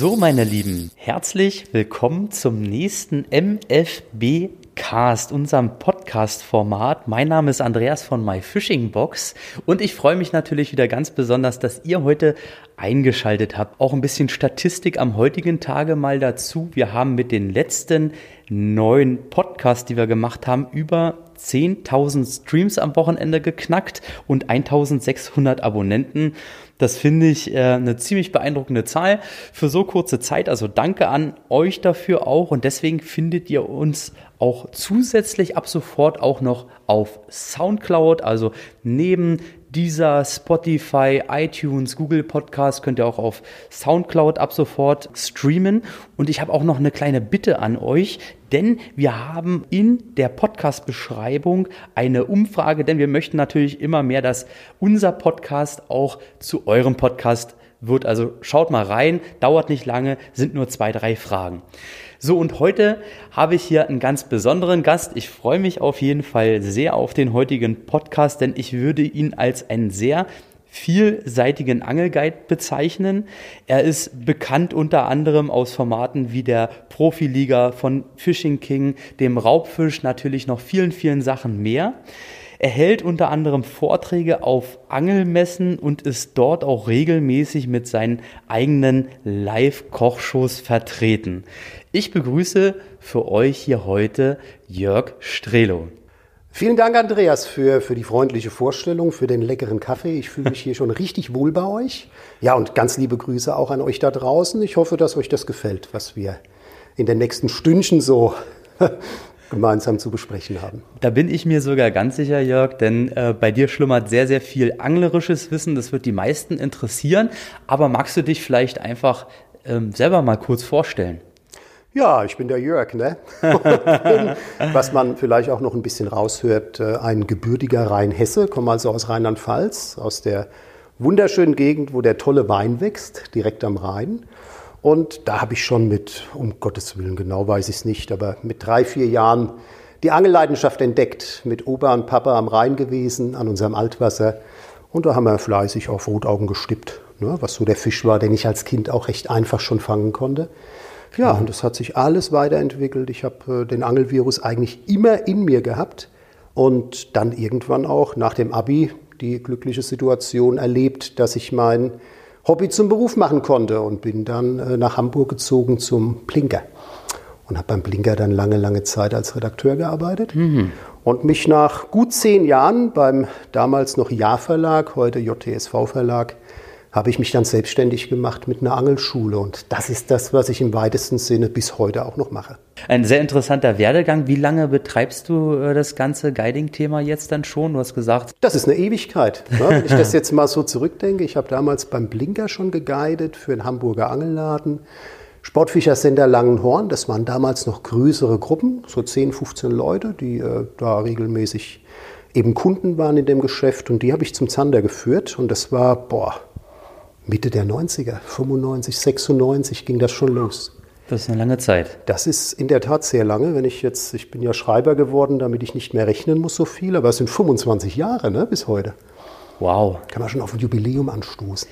So, meine Lieben, herzlich willkommen zum nächsten MFB Cast, unserem Podcast-Format. Mein Name ist Andreas von My Fishing Box und ich freue mich natürlich wieder ganz besonders, dass ihr heute eingeschaltet habt. Auch ein bisschen Statistik am heutigen Tage mal dazu. Wir haben mit den letzten neun Podcasts, die wir gemacht haben, über 10.000 Streams am Wochenende geknackt und 1.600 Abonnenten. Das finde ich äh, eine ziemlich beeindruckende Zahl für so kurze Zeit. Also danke an euch dafür auch. Und deswegen findet ihr uns auch zusätzlich ab sofort auch noch auf SoundCloud. Also neben dieser Spotify, iTunes, Google Podcast könnt ihr auch auf SoundCloud ab sofort streamen. Und ich habe auch noch eine kleine Bitte an euch, denn wir haben in der Podcast-Beschreibung eine Umfrage, denn wir möchten natürlich immer mehr, dass unser Podcast auch zu eurem Podcast wird. Also schaut mal rein, dauert nicht lange, sind nur zwei, drei Fragen. So, und heute habe ich hier einen ganz besonderen Gast. Ich freue mich auf jeden Fall sehr auf den heutigen Podcast, denn ich würde ihn als einen sehr vielseitigen Angelguide bezeichnen. Er ist bekannt unter anderem aus Formaten wie der Profiliga von Fishing King, dem Raubfisch, natürlich noch vielen, vielen Sachen mehr. Er hält unter anderem Vorträge auf Angelmessen und ist dort auch regelmäßig mit seinen eigenen Live-Kochshows vertreten. Ich begrüße für euch hier heute Jörg Strelo. Vielen Dank, Andreas, für, für die freundliche Vorstellung, für den leckeren Kaffee. Ich fühle mich hier schon richtig wohl bei euch. Ja, und ganz liebe Grüße auch an euch da draußen. Ich hoffe, dass euch das gefällt, was wir in den nächsten Stündchen so gemeinsam zu besprechen haben. Da bin ich mir sogar ganz sicher, Jörg, denn äh, bei dir schlummert sehr, sehr viel anglerisches Wissen. Das wird die meisten interessieren. Aber magst du dich vielleicht einfach ähm, selber mal kurz vorstellen? Ja, ich bin der Jörg, ne? bin, was man vielleicht auch noch ein bisschen raushört, äh, ein gebürtiger Rheinhesse, komme also aus Rheinland-Pfalz, aus der wunderschönen Gegend, wo der tolle Wein wächst, direkt am Rhein. Und da habe ich schon mit, um Gottes Willen, genau weiß ich es nicht, aber mit drei, vier Jahren die Angelleidenschaft entdeckt, mit Opa und Papa am Rhein gewesen, an unserem Altwasser. Und da haben wir fleißig auf Rotaugen gestippt, ne, was so der Fisch war, den ich als Kind auch recht einfach schon fangen konnte. Ja, und das hat sich alles weiterentwickelt. Ich habe äh, den Angelvirus eigentlich immer in mir gehabt und dann irgendwann auch nach dem Abi die glückliche Situation erlebt, dass ich mein Hobby zum Beruf machen konnte und bin dann äh, nach Hamburg gezogen zum Blinker und habe beim Blinker dann lange, lange Zeit als Redakteur gearbeitet mhm. und mich nach gut zehn Jahren beim damals noch Ja-Verlag, heute JTSV-Verlag, habe ich mich dann selbstständig gemacht mit einer Angelschule. Und das ist das, was ich im weitesten Sinne bis heute auch noch mache. Ein sehr interessanter Werdegang. Wie lange betreibst du äh, das ganze Guiding-Thema jetzt dann schon? Du hast gesagt. Das ist eine Ewigkeit. Ne? Wenn ich das jetzt mal so zurückdenke, ich habe damals beim Blinker schon geguidet für einen Hamburger Angelladen. Sportfischersender Langenhorn, das waren damals noch größere Gruppen, so 10, 15 Leute, die äh, da regelmäßig eben Kunden waren in dem Geschäft und die habe ich zum Zander geführt und das war, boah, Mitte der 90er, 95, 96 ging das schon los. Das ist eine lange Zeit. Das ist in der Tat sehr lange. Wenn ich jetzt, ich bin ja Schreiber geworden, damit ich nicht mehr rechnen muss so viel, aber es sind 25 Jahre ne, bis heute. Wow. Kann man schon auf ein Jubiläum anstoßen.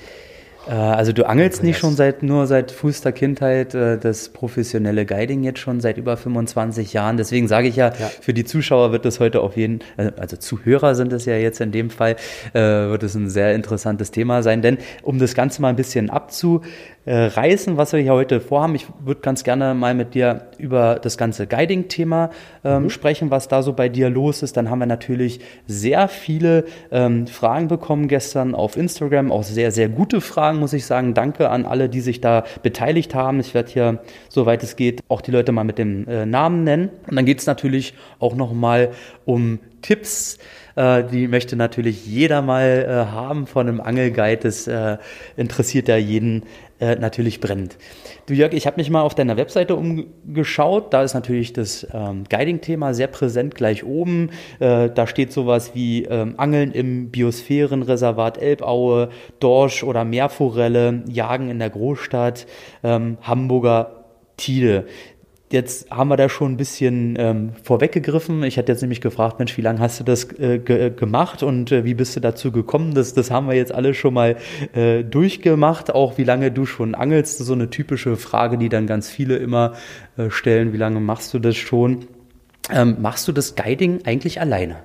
Äh, also du angelst nicht schon seit nur seit frühester Kindheit äh, das professionelle Guiding jetzt schon seit über 25 Jahren. Deswegen sage ich ja, ja, für die Zuschauer wird das heute auf jeden, äh, also Zuhörer sind es ja jetzt in dem Fall, wird es ein sehr interessantes Thema sein. Denn um das Ganze mal ein bisschen abzu äh, reißen, was wir hier heute vorhaben. Ich würde ganz gerne mal mit dir über das ganze Guiding-Thema ähm, mhm. sprechen, was da so bei dir los ist. Dann haben wir natürlich sehr viele ähm, Fragen bekommen gestern auf Instagram, auch sehr, sehr gute Fragen, muss ich sagen. Danke an alle, die sich da beteiligt haben. Ich werde hier, soweit es geht, auch die Leute mal mit dem äh, Namen nennen. Und dann geht es natürlich auch nochmal um Tipps, äh, die möchte natürlich jeder mal äh, haben von einem Angelguide. Das äh, interessiert ja jeden äh, natürlich brennend. Du Jörg, ich habe mich mal auf deiner Webseite umgeschaut. Da ist natürlich das ähm, Guiding-Thema sehr präsent gleich oben. Äh, da steht sowas wie ähm, Angeln im Biosphärenreservat Elbaue, Dorsch oder Meerforelle, Jagen in der Großstadt, ähm, Hamburger Tide. Jetzt haben wir da schon ein bisschen ähm, vorweggegriffen. Ich hatte jetzt nämlich gefragt, Mensch, wie lange hast du das äh, ge gemacht und äh, wie bist du dazu gekommen? Das, das haben wir jetzt alle schon mal äh, durchgemacht. Auch wie lange du schon angelst, so eine typische Frage, die dann ganz viele immer äh, stellen. Wie lange machst du das schon? Ähm, machst du das Guiding eigentlich alleine?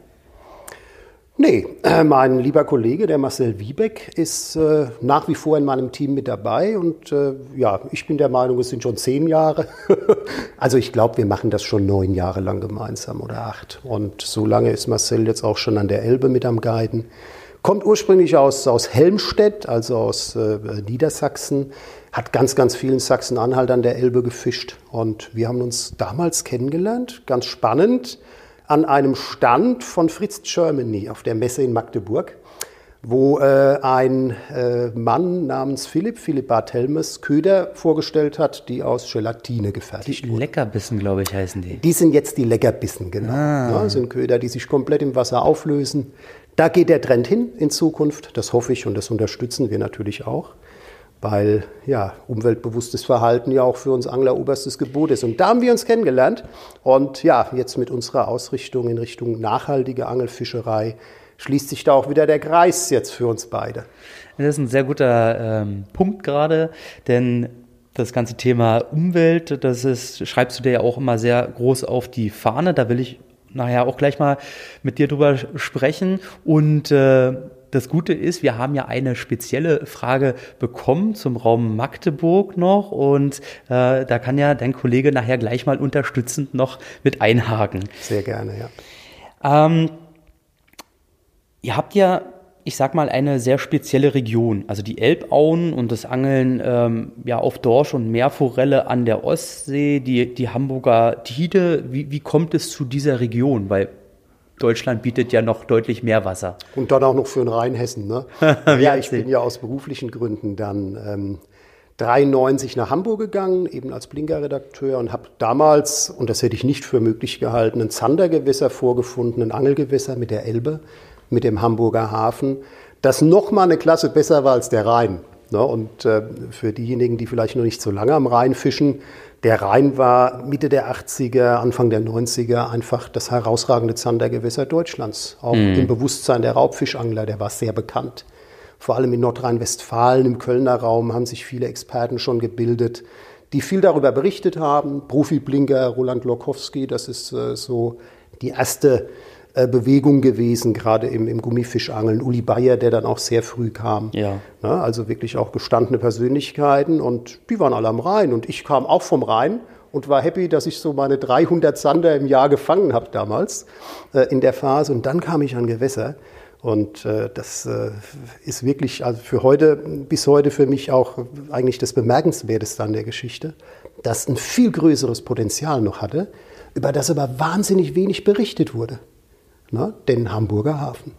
Nee, äh, mein lieber Kollege, der Marcel Wiebeck, ist äh, nach wie vor in meinem Team mit dabei. Und äh, ja, ich bin der Meinung, es sind schon zehn Jahre. also ich glaube, wir machen das schon neun Jahre lang gemeinsam oder acht. Und so lange ist Marcel jetzt auch schon an der Elbe mit am Guiden. Kommt ursprünglich aus, aus Helmstedt, also aus äh, Niedersachsen. Hat ganz, ganz vielen Sachsen-Anhalt an der Elbe gefischt. Und wir haben uns damals kennengelernt. Ganz spannend an einem Stand von Fritz Germany auf der Messe in Magdeburg, wo äh, ein äh, Mann namens Philipp, Philipp Barthelmes, Köder vorgestellt hat, die aus Gelatine gefertigt die wurden. Leckerbissen, glaube ich, heißen die. Die sind jetzt die Leckerbissen, genau. Ah. Ja, sind Köder, die sich komplett im Wasser auflösen. Da geht der Trend hin in Zukunft, das hoffe ich und das unterstützen wir natürlich auch weil ja, umweltbewusstes Verhalten ja auch für uns Angler oberstes Gebot ist. Und da haben wir uns kennengelernt. Und ja, jetzt mit unserer Ausrichtung in Richtung nachhaltige Angelfischerei schließt sich da auch wieder der Kreis jetzt für uns beide. Das ist ein sehr guter ähm, Punkt gerade, denn das ganze Thema Umwelt, das ist, schreibst du dir ja auch immer sehr groß auf die Fahne. Da will ich nachher auch gleich mal mit dir drüber sprechen. Und äh, das Gute ist, wir haben ja eine spezielle Frage bekommen zum Raum Magdeburg noch und äh, da kann ja dein Kollege nachher gleich mal unterstützend noch mit einhaken. Sehr gerne, ja. Ähm, ihr habt ja ich sag mal, eine sehr spezielle Region. Also die Elbauen und das Angeln ähm, ja auf Dorsch und Meerforelle an der Ostsee, die, die Hamburger Tide. Wie, wie kommt es zu dieser Region? Weil Deutschland bietet ja noch deutlich mehr Wasser. Und dann auch noch für den Rheinhessen. Ne? ja, ich bin ja aus beruflichen Gründen dann ähm, 93 nach Hamburg gegangen, eben als Blinker-Redakteur und habe damals, und das hätte ich nicht für möglich gehalten, ein Zandergewässer vorgefunden, ein Angelgewässer mit der Elbe, mit dem Hamburger Hafen, das noch mal eine Klasse besser war als der Rhein. Ne? Und äh, für diejenigen, die vielleicht noch nicht so lange am Rhein fischen, der Rhein war Mitte der 80er, Anfang der 90er einfach das herausragende Zandergewässer Deutschlands. Auch mhm. im Bewusstsein der Raubfischangler, der war sehr bekannt. Vor allem in Nordrhein-Westfalen, im Kölner Raum haben sich viele Experten schon gebildet, die viel darüber berichtet haben. Profi-Blinker Roland Lokowski, das ist äh, so die erste Bewegung gewesen, gerade im, im Gummifischangeln. Uli Bayer, der dann auch sehr früh kam. Ja. Na, also wirklich auch gestandene Persönlichkeiten und die waren alle am Rhein. Und ich kam auch vom Rhein und war happy, dass ich so meine 300 Sander im Jahr gefangen habe damals äh, in der Phase. Und dann kam ich an Gewässer. Und äh, das äh, ist wirklich also für heute, bis heute für mich auch eigentlich das Bemerkenswerteste an der Geschichte, dass ein viel größeres Potenzial noch hatte, über das aber wahnsinnig wenig berichtet wurde ne, den Hamburger Hafen.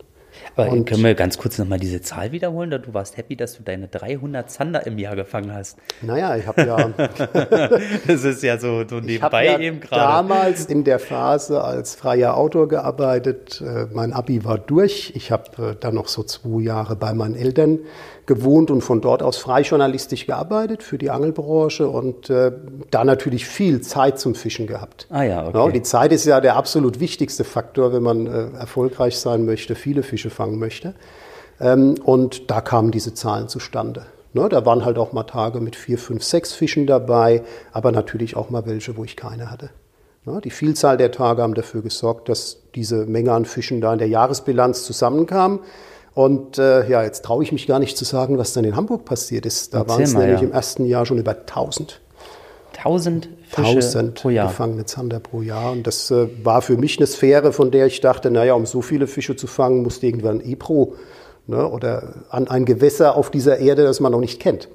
Aber und können wir ganz kurz nochmal diese Zahl wiederholen? Du warst happy, dass du deine 300 Zander im Jahr gefangen hast. Naja, ich habe ja. das ist ja so, so nebenbei ja eben gerade. damals in der Phase als freier Autor gearbeitet. Äh, mein Abi war durch. Ich habe äh, dann noch so zwei Jahre bei meinen Eltern gewohnt und von dort aus freijournalistisch gearbeitet für die Angelbranche und äh, da natürlich viel Zeit zum Fischen gehabt. Ah ja, okay. Ja, die Zeit ist ja der absolut wichtigste Faktor, wenn man äh, erfolgreich sein möchte, viele Fische fangen möchte. Ähm, und da kamen diese Zahlen zustande. Ne, da waren halt auch mal Tage mit vier, fünf, sechs Fischen dabei, aber natürlich auch mal welche, wo ich keine hatte. Ne, die Vielzahl der Tage haben dafür gesorgt, dass diese Menge an Fischen da in der Jahresbilanz zusammenkam. Und äh, ja, jetzt traue ich mich gar nicht zu sagen, was dann in Hamburg passiert ist. Da waren es nämlich ja. im ersten Jahr schon über 1000. 1000 Fische 1000 pro Jahr. gefangene Zander pro Jahr. Und das äh, war für mich eine Sphäre, von der ich dachte, naja, um so viele Fische zu fangen, musste irgendwann ein EPRO ne, oder an ein Gewässer auf dieser Erde, das man noch nicht kennt.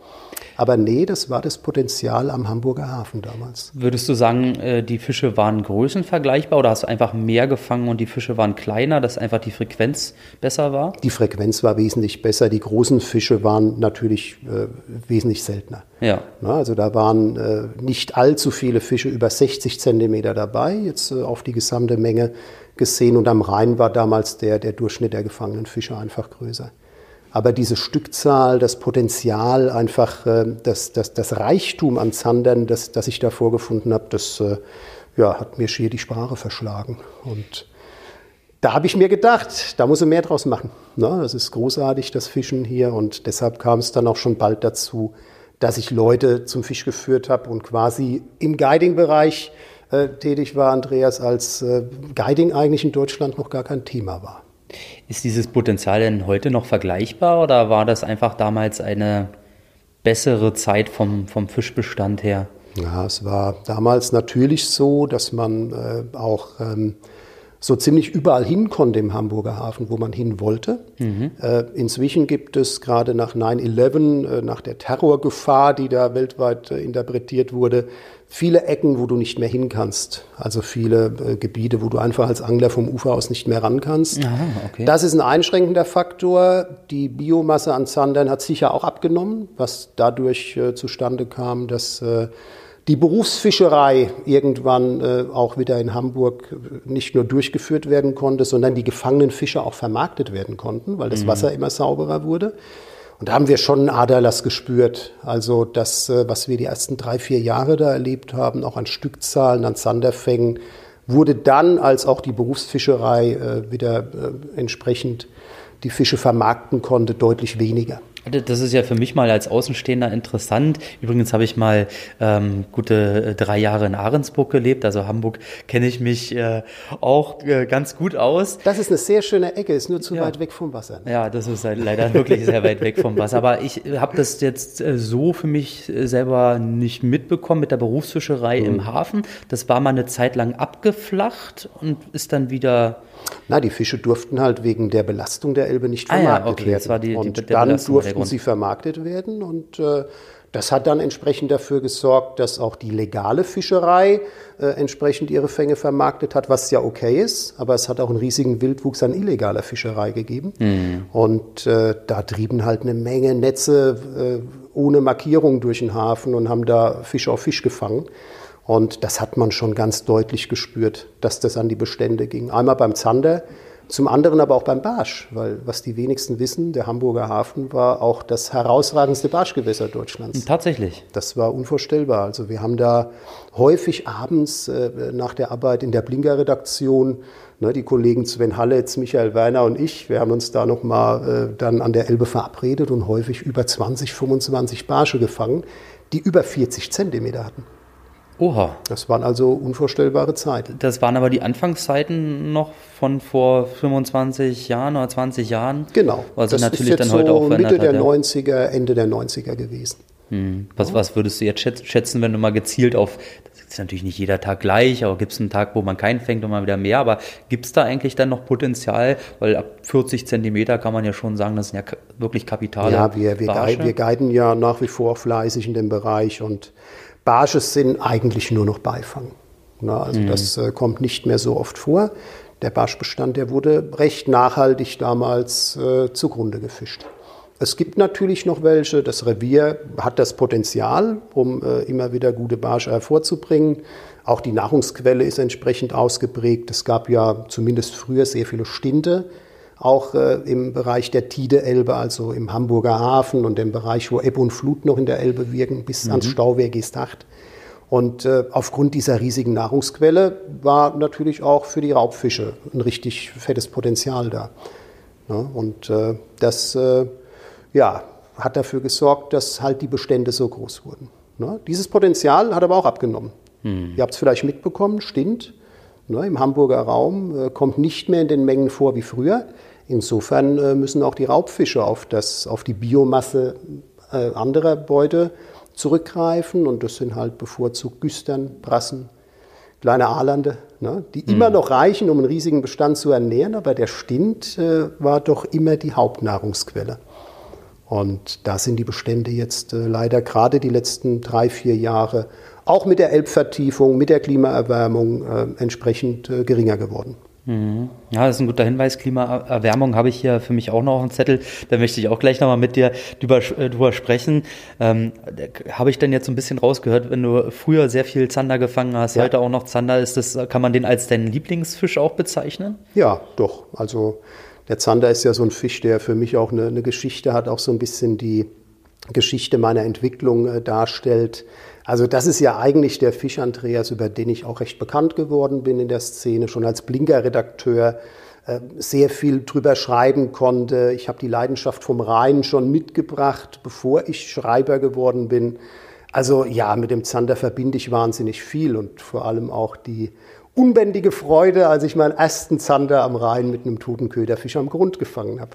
Aber nee, das war das Potenzial am Hamburger Hafen damals. Würdest du sagen, äh, die Fische waren größenvergleichbar oder hast du einfach mehr gefangen und die Fische waren kleiner, dass einfach die Frequenz besser war? Die Frequenz war wesentlich besser. Die großen Fische waren natürlich äh, wesentlich seltener. Ja. Na, also da waren äh, nicht allzu viele Fische über 60 Zentimeter dabei, jetzt äh, auf die gesamte Menge gesehen. Und am Rhein war damals der, der Durchschnitt der gefangenen Fische einfach größer. Aber diese Stückzahl, das Potenzial, einfach äh, das, das, das Reichtum an Zandern, das, das ich da vorgefunden habe, das äh, ja, hat mir schier die Sprache verschlagen. Und da habe ich mir gedacht, da muss er mehr draus machen. Na, das ist großartig, das Fischen hier. Und deshalb kam es dann auch schon bald dazu, dass ich Leute zum Fisch geführt habe und quasi im Guiding-Bereich äh, tätig war, Andreas, als äh, Guiding eigentlich in Deutschland noch gar kein Thema war. Ist dieses Potenzial denn heute noch vergleichbar oder war das einfach damals eine bessere Zeit vom, vom Fischbestand her? Ja, es war damals natürlich so, dass man äh, auch ähm, so ziemlich überall hin konnte im Hamburger Hafen, wo man hin wollte. Mhm. Äh, inzwischen gibt es gerade nach 9-11, äh, nach der Terrorgefahr, die da weltweit äh, interpretiert wurde, viele Ecken, wo du nicht mehr hin kannst. Also viele äh, Gebiete, wo du einfach als Angler vom Ufer aus nicht mehr ran kannst. Aha, okay. Das ist ein einschränkender Faktor. Die Biomasse an Zandern hat sicher auch abgenommen, was dadurch äh, zustande kam, dass äh, die Berufsfischerei irgendwann äh, auch wieder in Hamburg nicht nur durchgeführt werden konnte, sondern die gefangenen Fische auch vermarktet werden konnten, weil das mhm. Wasser immer sauberer wurde. Und da haben wir schon einen Aderlass gespürt. Also das, äh, was wir die ersten drei, vier Jahre da erlebt haben, auch an Stückzahlen, an Sanderfängen, wurde dann, als auch die Berufsfischerei äh, wieder äh, entsprechend die Fische vermarkten konnte, deutlich weniger. Das ist ja für mich mal als Außenstehender interessant. Übrigens habe ich mal ähm, gute äh, drei Jahre in Ahrensburg gelebt. Also Hamburg kenne ich mich äh, auch äh, ganz gut aus. Das ist eine sehr schöne Ecke, ist nur zu ja. weit weg vom Wasser. Ne? Ja, das ist halt leider wirklich sehr weit weg vom Wasser. Aber ich habe das jetzt äh, so für mich äh, selber nicht mitbekommen mit der Berufsfischerei mhm. im Hafen. Das war mal eine Zeit lang abgeflacht und ist dann wieder na, die Fische durften halt wegen der Belastung der Elbe nicht vermarktet ah, ja, okay. werden. Das war die, und die, dann Belastung durften sie vermarktet werden und äh, das hat dann entsprechend dafür gesorgt, dass auch die legale Fischerei äh, entsprechend ihre Fänge vermarktet hat, was ja okay ist. Aber es hat auch einen riesigen Wildwuchs an illegaler Fischerei gegeben. Mhm. Und äh, da trieben halt eine Menge Netze äh, ohne Markierung durch den Hafen und haben da Fisch auf Fisch gefangen. Und das hat man schon ganz deutlich gespürt, dass das an die Bestände ging. Einmal beim Zander, zum anderen aber auch beim Barsch, weil was die wenigsten wissen, der Hamburger Hafen war auch das herausragendste Barschgewässer Deutschlands. Tatsächlich. Das war unvorstellbar. Also wir haben da häufig abends äh, nach der Arbeit in der Blinker-Redaktion, ne, die Kollegen Sven Halletz, Michael Werner und ich, wir haben uns da nochmal äh, dann an der Elbe verabredet und häufig über 20, 25 Barsche gefangen, die über 40 Zentimeter hatten. Oha. Das waren also unvorstellbare Zeiten. Das waren aber die Anfangszeiten noch von vor 25 Jahren oder 20 Jahren. Genau. Also das natürlich ist jetzt dann heute so auch Mitte der ja. 90er, Ende der 90er gewesen. Hm. Was, was würdest du jetzt schätzen, wenn du mal gezielt auf, das ist natürlich nicht jeder Tag gleich, aber gibt es einen Tag, wo man keinen fängt und mal wieder mehr, aber gibt es da eigentlich dann noch Potenzial? Weil ab 40 Zentimeter kann man ja schon sagen, das sind ja wirklich Kapitale. Ja, wir, wir, wir guiden ja nach wie vor fleißig in dem Bereich und Barsches sind eigentlich nur noch Beifang. Na, also mhm. das äh, kommt nicht mehr so oft vor. Der Barschbestand, der wurde recht nachhaltig damals äh, zugrunde gefischt. Es gibt natürlich noch welche. Das Revier hat das Potenzial, um äh, immer wieder gute Barsche hervorzubringen. Auch die Nahrungsquelle ist entsprechend ausgeprägt. Es gab ja zumindest früher sehr viele Stinte auch äh, im Bereich der Tide-Elbe, also im Hamburger Hafen und im Bereich, wo Ebbe und Flut noch in der Elbe wirken, bis mhm. ans Stauwehr Gestacht. Und äh, aufgrund dieser riesigen Nahrungsquelle war natürlich auch für die Raubfische ein richtig fettes Potenzial da. Ja, und äh, das äh, ja, hat dafür gesorgt, dass halt die Bestände so groß wurden. Ja, dieses Potenzial hat aber auch abgenommen. Mhm. Ihr habt es vielleicht mitbekommen, Stint ne, im Hamburger Raum äh, kommt nicht mehr in den Mengen vor wie früher. Insofern äh, müssen auch die Raubfische auf, das, auf die Biomasse äh, anderer Beute zurückgreifen. Und das sind halt bevorzugt Güstern, Brassen, kleine Aalande, ne, die mhm. immer noch reichen, um einen riesigen Bestand zu ernähren. Aber der Stint äh, war doch immer die Hauptnahrungsquelle. Und da sind die Bestände jetzt äh, leider gerade die letzten drei, vier Jahre auch mit der Elbvertiefung, mit der Klimaerwärmung äh, entsprechend äh, geringer geworden. Mhm. Ja, das ist ein guter Hinweis. Klimaerwärmung habe ich hier für mich auch noch auf dem Zettel. Da möchte ich auch gleich nochmal mit dir drüber, äh, drüber sprechen. Ähm, habe ich denn jetzt so ein bisschen rausgehört, wenn du früher sehr viel Zander gefangen hast, ja. heute auch noch Zander, ist das, kann man den als deinen Lieblingsfisch auch bezeichnen? Ja, doch. Also Der Zander ist ja so ein Fisch, der für mich auch eine, eine Geschichte hat, auch so ein bisschen die Geschichte meiner Entwicklung äh, darstellt. Also das ist ja eigentlich der Fisch, Andreas, über den ich auch recht bekannt geworden bin in der Szene, schon als Blinker-Redakteur äh, sehr viel drüber schreiben konnte. Ich habe die Leidenschaft vom Rhein schon mitgebracht, bevor ich Schreiber geworden bin. Also ja, mit dem Zander verbinde ich wahnsinnig viel und vor allem auch die unbändige Freude, als ich meinen ersten Zander am Rhein mit einem toten Köderfisch am Grund gefangen habe.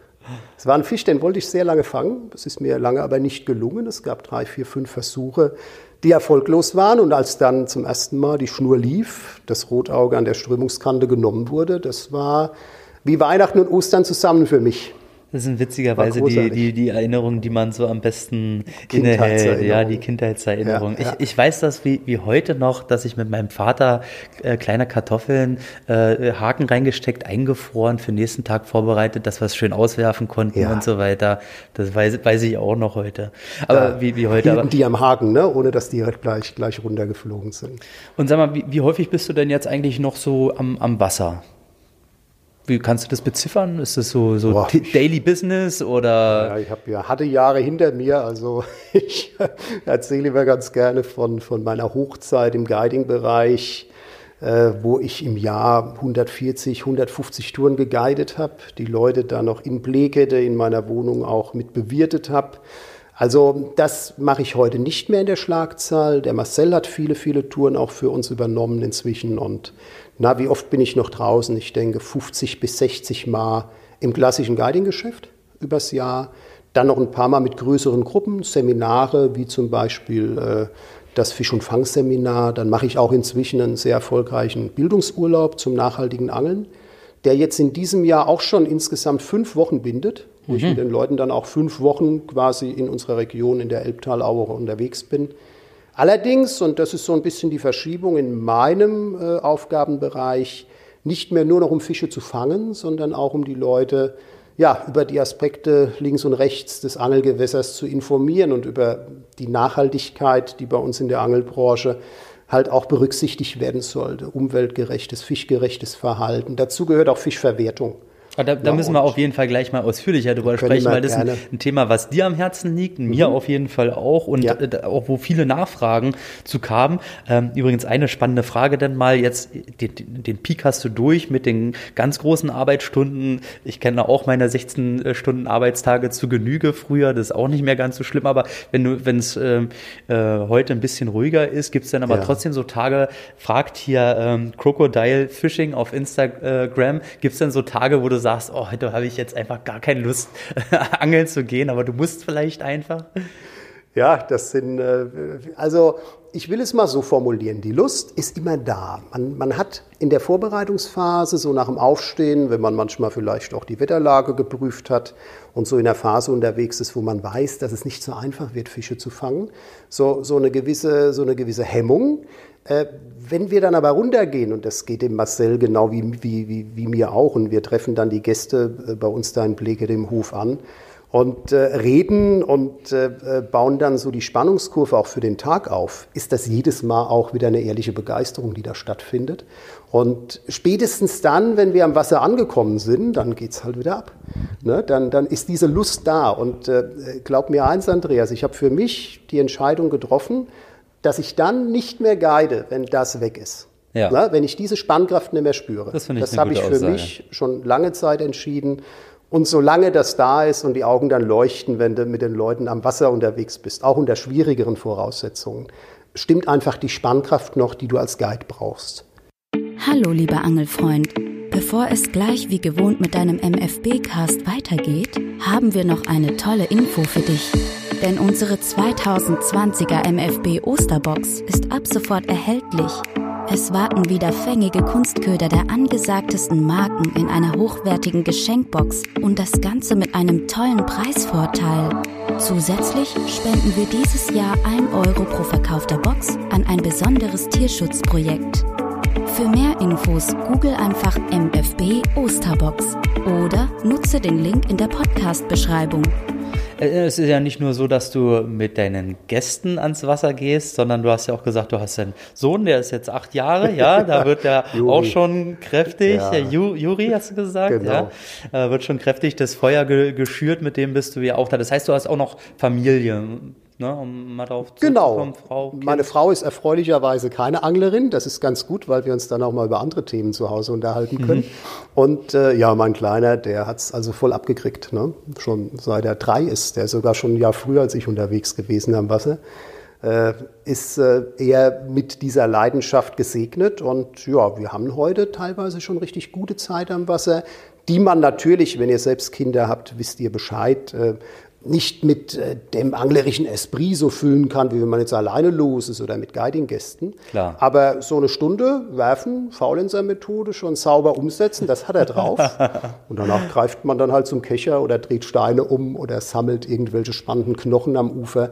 Es war ein Fisch, den wollte ich sehr lange fangen. Das ist mir lange aber nicht gelungen. Es gab drei, vier, fünf Versuche, die erfolglos waren. Und als dann zum ersten Mal die Schnur lief, das Rotauge an der Strömungskante genommen wurde, das war wie Weihnachten und Ostern zusammen für mich. Das sind witzigerweise die, die, die Erinnerungen, die man so am besten innehält. Ja, die Kindheitserinnerungen. Ja, ja. Ich, ich weiß das wie, wie heute noch, dass ich mit meinem Vater äh, kleine Kartoffeln, äh, Haken reingesteckt, eingefroren, für den nächsten Tag vorbereitet, dass wir es schön auswerfen konnten ja. und so weiter. Das weiß, weiß ich auch noch heute. Aber wie, wie heute. Aber, die am Haken, ne? ohne dass die halt gleich, gleich runtergeflogen sind. Und sag mal, wie, wie häufig bist du denn jetzt eigentlich noch so am, am Wasser? Wie kannst du das beziffern? Ist das so, so Boah, Daily Business oder? Ja, ich habe ja harte Jahre hinter mir. Also ich erzähle immer ganz gerne von, von meiner Hochzeit im Guiding-Bereich, äh, wo ich im Jahr 140, 150 Touren geguidet habe, die Leute da noch in Blekede in meiner Wohnung auch mit bewirtet habe. Also das mache ich heute nicht mehr in der Schlagzahl. Der Marcel hat viele, viele Touren auch für uns übernommen inzwischen und na, wie oft bin ich noch draußen? Ich denke 50 bis 60 Mal im klassischen Guiding-Geschäft übers Jahr. Dann noch ein paar Mal mit größeren Gruppen, Seminare, wie zum Beispiel äh, das Fisch- und Fangseminar. Dann mache ich auch inzwischen einen sehr erfolgreichen Bildungsurlaub zum nachhaltigen Angeln, der jetzt in diesem Jahr auch schon insgesamt fünf Wochen bindet, wo mhm. ich mit den Leuten dann auch fünf Wochen quasi in unserer Region in der Elbtalaue unterwegs bin. Allerdings, und das ist so ein bisschen die Verschiebung in meinem äh, Aufgabenbereich, nicht mehr nur noch um Fische zu fangen, sondern auch um die Leute ja, über die Aspekte links und rechts des Angelgewässers zu informieren und über die Nachhaltigkeit, die bei uns in der Angelbranche halt auch berücksichtigt werden sollte. Umweltgerechtes, fischgerechtes Verhalten. Dazu gehört auch Fischverwertung. Da, da müssen wir auf jeden Fall gleich mal ausführlicher darüber sprechen, weil das ist ein, ein, Thema, was dir am Herzen liegt, mhm. mir auf jeden Fall auch und ja. äh, auch wo viele Nachfragen zu kamen. Ähm, übrigens eine spannende Frage dann mal jetzt, den, den Peak hast du durch mit den ganz großen Arbeitsstunden. Ich kenne auch meine 16 äh, Stunden Arbeitstage zu Genüge früher, das ist auch nicht mehr ganz so schlimm, aber wenn du, wenn es ähm, äh, heute ein bisschen ruhiger ist, gibt es dann aber ja. trotzdem so Tage, fragt hier ähm, Crocodile Fishing auf Instagram, gibt es dann so Tage, wo du sagst, oh, heute habe ich jetzt einfach gar keine Lust, angeln zu gehen, aber du musst vielleicht einfach? Ja, das sind, äh, also ich will es mal so formulieren, die Lust ist immer da. Man, man hat in der Vorbereitungsphase, so nach dem Aufstehen, wenn man manchmal vielleicht auch die Wetterlage geprüft hat und so in der Phase unterwegs ist, wo man weiß, dass es nicht so einfach wird, Fische zu fangen, so, so, eine, gewisse, so eine gewisse Hemmung. Äh, wenn wir dann aber runtergehen, und das geht dem Marcel genau wie, wie, wie, wie mir auch, und wir treffen dann die Gäste äh, bei uns da in Bleke dem Hof an und äh, reden und äh, äh, bauen dann so die Spannungskurve auch für den Tag auf, ist das jedes Mal auch wieder eine ehrliche Begeisterung, die da stattfindet. Und spätestens dann, wenn wir am Wasser angekommen sind, dann geht es halt wieder ab. Ne? Dann, dann ist diese Lust da. Und äh, glaub mir eins, Andreas, ich habe für mich die Entscheidung getroffen, dass ich dann nicht mehr guide, wenn das weg ist. Ja. Na, wenn ich diese Spannkraft nicht mehr spüre. Das, das habe ich für Aussage. mich schon lange Zeit entschieden. Und solange das da ist und die Augen dann leuchten, wenn du mit den Leuten am Wasser unterwegs bist, auch unter schwierigeren Voraussetzungen, stimmt einfach die Spannkraft noch, die du als Guide brauchst. Hallo, lieber Angelfreund. Bevor es gleich wie gewohnt mit deinem MFB-Cast weitergeht, haben wir noch eine tolle Info für dich. Denn unsere 2020er MFB Osterbox ist ab sofort erhältlich. Es warten wieder fängige Kunstköder der angesagtesten Marken in einer hochwertigen Geschenkbox und das Ganze mit einem tollen Preisvorteil. Zusätzlich spenden wir dieses Jahr 1 Euro pro verkaufter Box an ein besonderes Tierschutzprojekt. Für mehr Infos google einfach MFB Osterbox oder nutze den Link in der Podcast-Beschreibung. Äh, es ist ja nicht nur so, dass du mit deinen Gästen ans Wasser gehst, sondern du hast ja auch gesagt, du hast einen Sohn, der ist jetzt acht Jahre, ja, da wird er auch schon kräftig. Ja. Juri hast du gesagt, genau. ja, wird schon kräftig das Feuer ge geschürt, mit dem bist du ja auch da. Das heißt, du hast auch noch Familie. Ne, um mal darauf genau. Frau. Kind. Meine Frau ist erfreulicherweise keine Anglerin. Das ist ganz gut, weil wir uns dann auch mal über andere Themen zu Hause unterhalten können. Mhm. Und äh, ja, mein Kleiner, der hat es also voll abgekriegt. Ne? Schon seit er drei ist, der ist sogar schon ein Jahr früher als ich unterwegs gewesen am Wasser. Äh, ist äh, eher mit dieser Leidenschaft gesegnet. Und ja, wir haben heute teilweise schon richtig gute Zeit am Wasser die man natürlich, wenn ihr selbst Kinder habt, wisst ihr Bescheid, äh, nicht mit äh, dem anglerischen Esprit so füllen kann, wie wenn man jetzt alleine los ist oder mit Guiding-Gästen. Aber so eine Stunde werfen, Faulenzer-Methode, schon sauber umsetzen, das hat er drauf. Und danach greift man dann halt zum Kescher oder dreht Steine um oder sammelt irgendwelche spannenden Knochen am Ufer.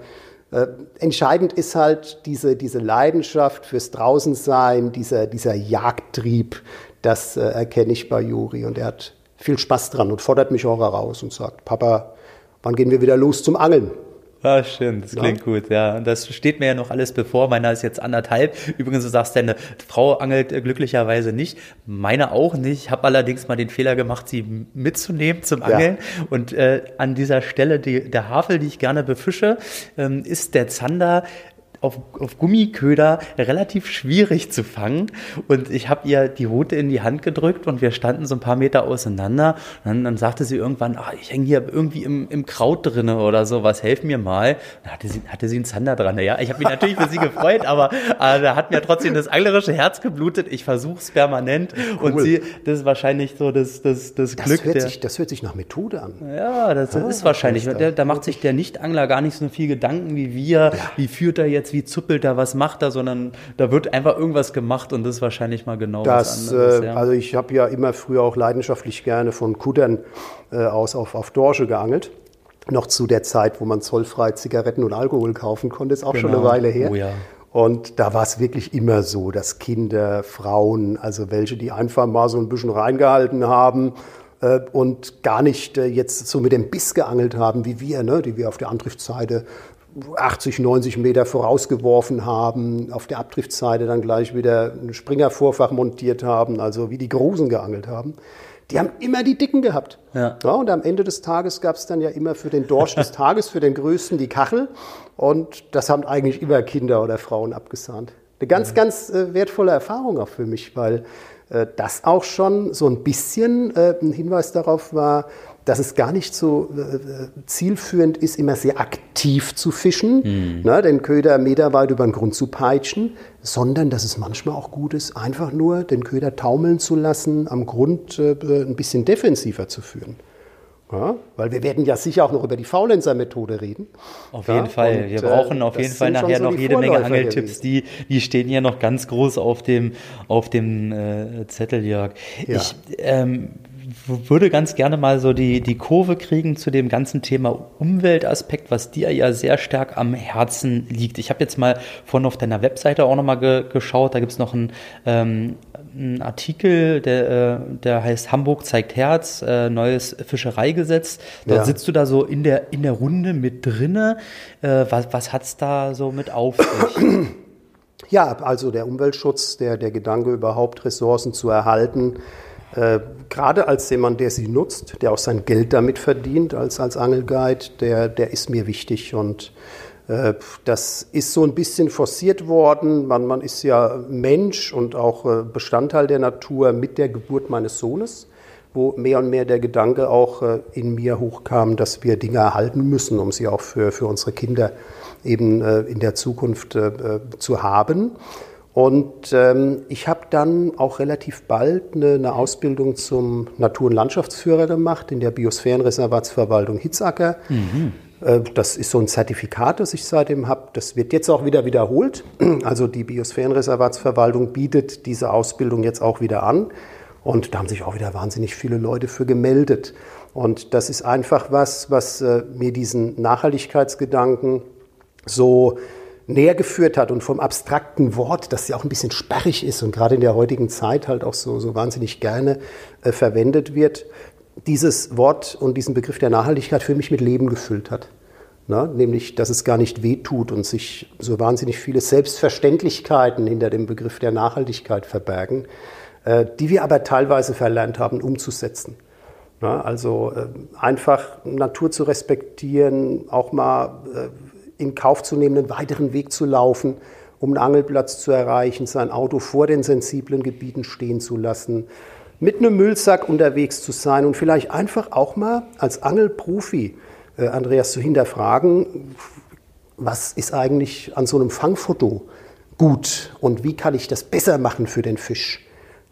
Äh, entscheidend ist halt diese, diese Leidenschaft fürs Draußensein, dieser, dieser Jagdtrieb, das äh, erkenne ich bei Juri. Und er hat viel Spaß dran und fordert mich auch heraus und sagt, Papa, wann gehen wir wieder los zum Angeln? Ah, schön, das klingt ja. gut, ja. Das steht mir ja noch alles bevor. Meiner ist jetzt anderthalb. Übrigens, du sagst, deine Frau angelt glücklicherweise nicht. Meine auch nicht. Ich habe allerdings mal den Fehler gemacht, sie mitzunehmen zum Angeln. Ja. Und äh, an dieser Stelle, die, der Havel, die ich gerne befische, ähm, ist der Zander auf, auf Gummiköder relativ schwierig zu fangen. Und ich habe ihr die Route in die Hand gedrückt und wir standen so ein paar Meter auseinander. Und dann, dann sagte sie irgendwann, ah, ich hänge hier irgendwie im, im Kraut drinne oder so, was helf mir mal. Dann hatte sie, hatte sie einen Zander dran. Ja, ich habe mich natürlich für sie gefreut, aber äh, da hat mir trotzdem das anglerische Herz geblutet. Ich versuche es permanent. Cool. Und sie, das ist wahrscheinlich so das, das, das, das Glück. Hört der, sich, das hört sich nach Methode an. Ja, das ah, ist wahrscheinlich. Da, da macht sich der Nichtangler gar nicht so viel Gedanken wie wir. Ja. Wie führt er jetzt wie zuppelt er, was macht er, sondern da wird einfach irgendwas gemacht und das ist wahrscheinlich mal genau das, was anderes. Äh, ja. Also ich habe ja immer früher auch leidenschaftlich gerne von Kuttern äh, aus auf, auf Dorsche geangelt. Noch zu der Zeit, wo man zollfrei Zigaretten und Alkohol kaufen konnte, ist auch genau. schon eine Weile her. Oh ja. Und da war es wirklich immer so, dass Kinder, Frauen, also welche, die einfach mal so ein bisschen reingehalten haben äh, und gar nicht äh, jetzt so mit dem Biss geangelt haben wie wir, ne, die wir auf der Antriebsseite 80, 90 Meter vorausgeworfen haben, auf der Abdriftseite dann gleich wieder ein Springervorfach montiert haben, also wie die Grusen geangelt haben. Die haben immer die Dicken gehabt. Ja. ja und am Ende des Tages gab es dann ja immer für den Dorsch des Tages, für den Größten die Kachel. Und das haben eigentlich immer Kinder oder Frauen abgesahnt. Eine ganz, ja. ganz äh, wertvolle Erfahrung auch für mich, weil äh, das auch schon so ein bisschen äh, ein Hinweis darauf war, dass es gar nicht so äh, zielführend ist, immer sehr aktiv zu fischen, mhm. ne, den Köder meterweit über den Grund zu peitschen, sondern dass es manchmal auch gut ist, einfach nur den Köder taumeln zu lassen, am Grund äh, ein bisschen defensiver zu führen. Ja, weil wir werden ja sicher auch noch über die Faulenzer-Methode reden. Auf jeden ja, Fall. wir brauchen äh, auf jeden Fall nachher so noch jede Vorläufer Menge Angeltipps. Die, die stehen hier noch ganz groß auf dem, auf dem äh, Zettel, Jörg. Ja. Ich, ähm, würde ganz gerne mal so die, die Kurve kriegen zu dem ganzen Thema Umweltaspekt, was dir ja sehr stark am Herzen liegt. Ich habe jetzt mal vorhin auf deiner Webseite auch nochmal ge geschaut, da gibt es noch einen, ähm, einen Artikel, der, äh, der heißt Hamburg zeigt Herz, äh, neues Fischereigesetz. Da ja. sitzt du da so in der, in der Runde mit drinne. Äh, was was hat es da so mit auf sich? Ja, also der Umweltschutz, der, der Gedanke überhaupt Ressourcen zu erhalten, äh, gerade als jemand, der sie nutzt, der auch sein Geld damit verdient als, als Angelguide, der, der ist mir wichtig und äh, das ist so ein bisschen forciert worden. Man, man ist ja Mensch und auch äh, Bestandteil der Natur mit der Geburt meines Sohnes, wo mehr und mehr der Gedanke auch äh, in mir hochkam, dass wir Dinge erhalten müssen, um sie auch für, für unsere Kinder eben in der Zukunft zu haben. Und ähm, ich habe dann auch relativ bald eine, eine, Ausbildung zum Natur- und Landschaftsführer gemacht in der Biosphärenreservatsverwaltung Hitzacker. Mhm. Äh, das ist so ein Zertifikat, das ich seitdem habe. Das wird jetzt auch wieder wiederholt. Also die Biosphärenreservatsverwaltung bietet diese Ausbildung jetzt auch wieder an. Und da haben sich auch wieder wahnsinnig viele Leute für gemeldet. Und das ist einfach was, was äh, mir diesen Nachhaltigkeitsgedanken so näher geführt hat und vom abstrakten Wort, das ja auch ein bisschen sperrig ist und gerade in der heutigen Zeit halt auch so, so wahnsinnig gerne äh, verwendet wird, dieses Wort und diesen Begriff der Nachhaltigkeit für mich mit Leben gefüllt hat. Na, nämlich, dass es gar nicht wehtut und sich so wahnsinnig viele Selbstverständlichkeiten hinter dem Begriff der Nachhaltigkeit verbergen, äh, die wir aber teilweise verlernt haben umzusetzen. Na, also äh, einfach Natur zu respektieren, auch mal äh, in Kauf zu nehmen, einen weiteren Weg zu laufen, um einen Angelplatz zu erreichen, sein Auto vor den sensiblen Gebieten stehen zu lassen, mit einem Müllsack unterwegs zu sein und vielleicht einfach auch mal als Angelprofi äh, Andreas zu hinterfragen, was ist eigentlich an so einem Fangfoto gut und wie kann ich das besser machen für den Fisch?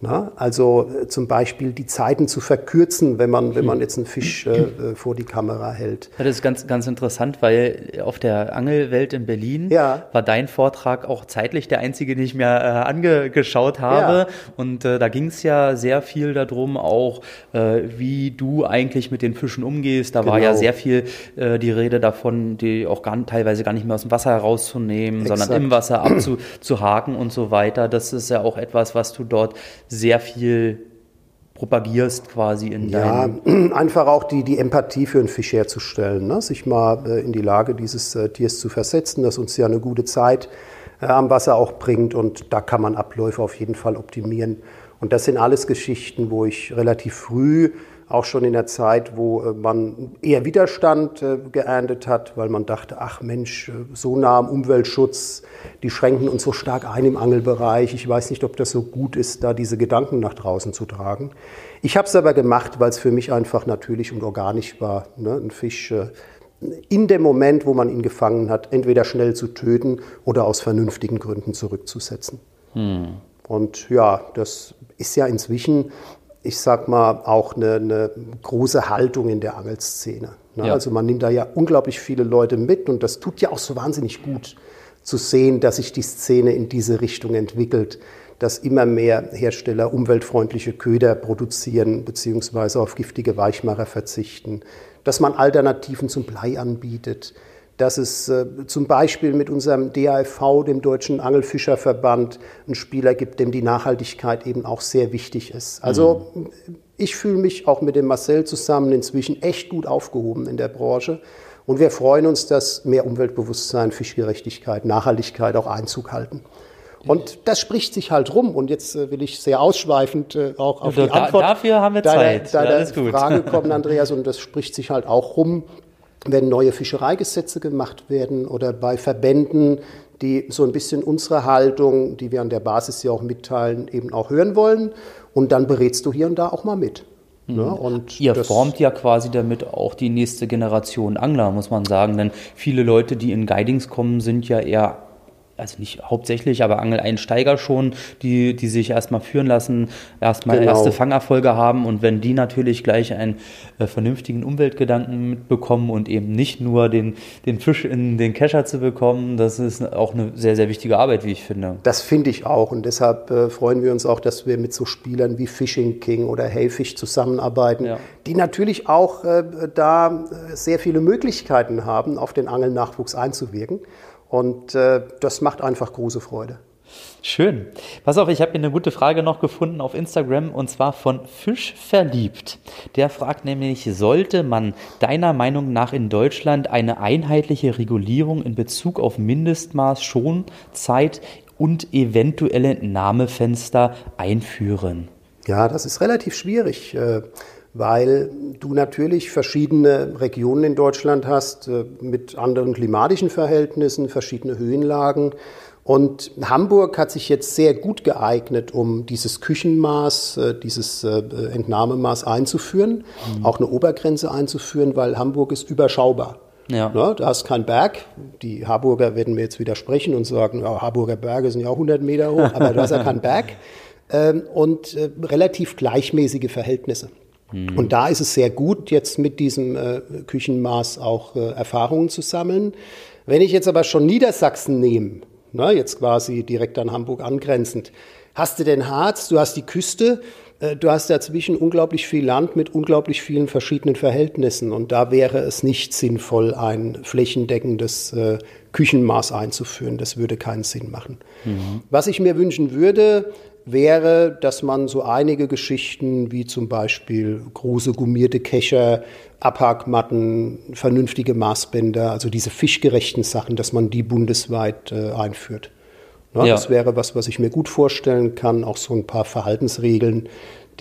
Na, also äh, zum Beispiel die Zeiten zu verkürzen, wenn man, wenn man jetzt einen Fisch äh, äh vor die Kamera hält. Das ist ganz, ganz interessant, weil auf der Angelwelt in Berlin ja. war dein Vortrag auch zeitlich der einzige, den ich mir äh, angeschaut habe. Ja. Und äh, da ging es ja sehr viel darum, auch wie du eigentlich mit den Fischen umgehst. Da genau. war ja genau. sehr viel die Rede davon, die auch gar, teilweise gar nicht mehr aus dem Wasser herauszunehmen, Exakt. sondern im Wasser abzuhaken und so weiter. Das ist ja auch etwas, was du dort sehr viel propagierst quasi in ja, deinem... einfach auch die, die Empathie für einen Fisch herzustellen, ne? sich mal äh, in die Lage dieses äh, Tiers zu versetzen, das uns ja eine gute Zeit äh, am Wasser auch bringt und da kann man Abläufe auf jeden Fall optimieren. Und das sind alles Geschichten, wo ich relativ früh auch schon in der Zeit, wo äh, man eher Widerstand äh, geerntet hat, weil man dachte, ach Mensch, äh, so nah am Umweltschutz, die schränken uns so stark ein im Angelbereich. Ich weiß nicht, ob das so gut ist, da diese Gedanken nach draußen zu tragen. Ich habe es aber gemacht, weil es für mich einfach natürlich und organisch war, ne? ein Fisch in dem Moment, wo man ihn gefangen hat, entweder schnell zu töten oder aus vernünftigen Gründen zurückzusetzen. Hm. Und ja, das ist ja inzwischen ich sag mal, auch eine, eine große Haltung in der Angelszene. Ne? Ja. Also man nimmt da ja unglaublich viele Leute mit und das tut ja auch so wahnsinnig gut zu sehen, dass sich die Szene in diese Richtung entwickelt, dass immer mehr Hersteller umweltfreundliche Köder produzieren beziehungsweise auf giftige Weichmacher verzichten, dass man Alternativen zum Blei anbietet, dass es äh, zum Beispiel mit unserem DAFV, dem Deutschen Angelfischerverband, einen Spieler gibt, dem die Nachhaltigkeit eben auch sehr wichtig ist. Also mhm. ich fühle mich auch mit dem Marcel zusammen inzwischen echt gut aufgehoben in der Branche. Und wir freuen uns, dass mehr Umweltbewusstsein, Fischgerechtigkeit, Nachhaltigkeit auch Einzug halten. Und das spricht sich halt rum. Und jetzt äh, will ich sehr ausschweifend äh, auch auf also die Antwort dafür haben wir deiner, Zeit. deiner ja, Frage kommen, Andreas. Und das spricht sich halt auch rum, wenn neue Fischereigesetze gemacht werden oder bei Verbänden, die so ein bisschen unsere Haltung, die wir an der Basis ja auch mitteilen, eben auch hören wollen. Und dann berätst du hier und da auch mal mit. Mhm. Ne? Und Ihr formt ja quasi damit auch die nächste Generation Angler, muss man sagen. Denn viele Leute, die in Guidings kommen, sind ja eher also nicht hauptsächlich, aber Angeleinsteiger schon, die, die sich erstmal führen lassen, erstmal genau. erste Fangerfolge haben und wenn die natürlich gleich einen äh, vernünftigen Umweltgedanken mitbekommen und eben nicht nur den, den Fisch in den Kescher zu bekommen, das ist auch eine sehr, sehr wichtige Arbeit, wie ich finde. Das finde ich auch und deshalb äh, freuen wir uns auch, dass wir mit so Spielern wie Fishing King oder Heyfish zusammenarbeiten, ja. die natürlich auch äh, da äh, sehr viele Möglichkeiten haben, auf den Angelnachwuchs einzuwirken. Und äh, das macht einfach große Freude. Schön. Pass auf, ich habe hier eine gute Frage noch gefunden auf Instagram und zwar von Fisch verliebt. Der fragt nämlich, sollte man deiner Meinung nach in Deutschland eine einheitliche Regulierung in Bezug auf Mindestmaß, Schonzeit und eventuelle Nahmefenster einführen? Ja, das ist relativ schwierig. Weil du natürlich verschiedene Regionen in Deutschland hast äh, mit anderen klimatischen Verhältnissen, verschiedene Höhenlagen. Und Hamburg hat sich jetzt sehr gut geeignet, um dieses Küchenmaß, äh, dieses äh, Entnahmemaß einzuführen, mhm. auch eine Obergrenze einzuführen, weil Hamburg ist überschaubar. Ja. Ne, da ist kein Berg. Die Harburger werden mir jetzt widersprechen und sagen, ja, Harburger Berge sind ja auch 100 Meter hoch, aber da ist ja kein Berg. Ähm, und relativ gleichmäßige Verhältnisse. Mhm. Und da ist es sehr gut, jetzt mit diesem äh, Küchenmaß auch äh, Erfahrungen zu sammeln. Wenn ich jetzt aber schon Niedersachsen nehme, na, jetzt quasi direkt an Hamburg angrenzend, hast du den Harz, du hast die Küste, äh, du hast dazwischen unglaublich viel Land mit unglaublich vielen verschiedenen Verhältnissen. Und da wäre es nicht sinnvoll, ein flächendeckendes äh, Küchenmaß einzuführen. Das würde keinen Sinn machen. Mhm. Was ich mir wünschen würde, wäre, dass man so einige Geschichten wie zum Beispiel große gummierte Kescher, Abhakmatten, vernünftige Maßbänder, also diese fischgerechten Sachen, dass man die bundesweit äh, einführt. Na, ja. Das wäre was, was ich mir gut vorstellen kann, auch so ein paar Verhaltensregeln,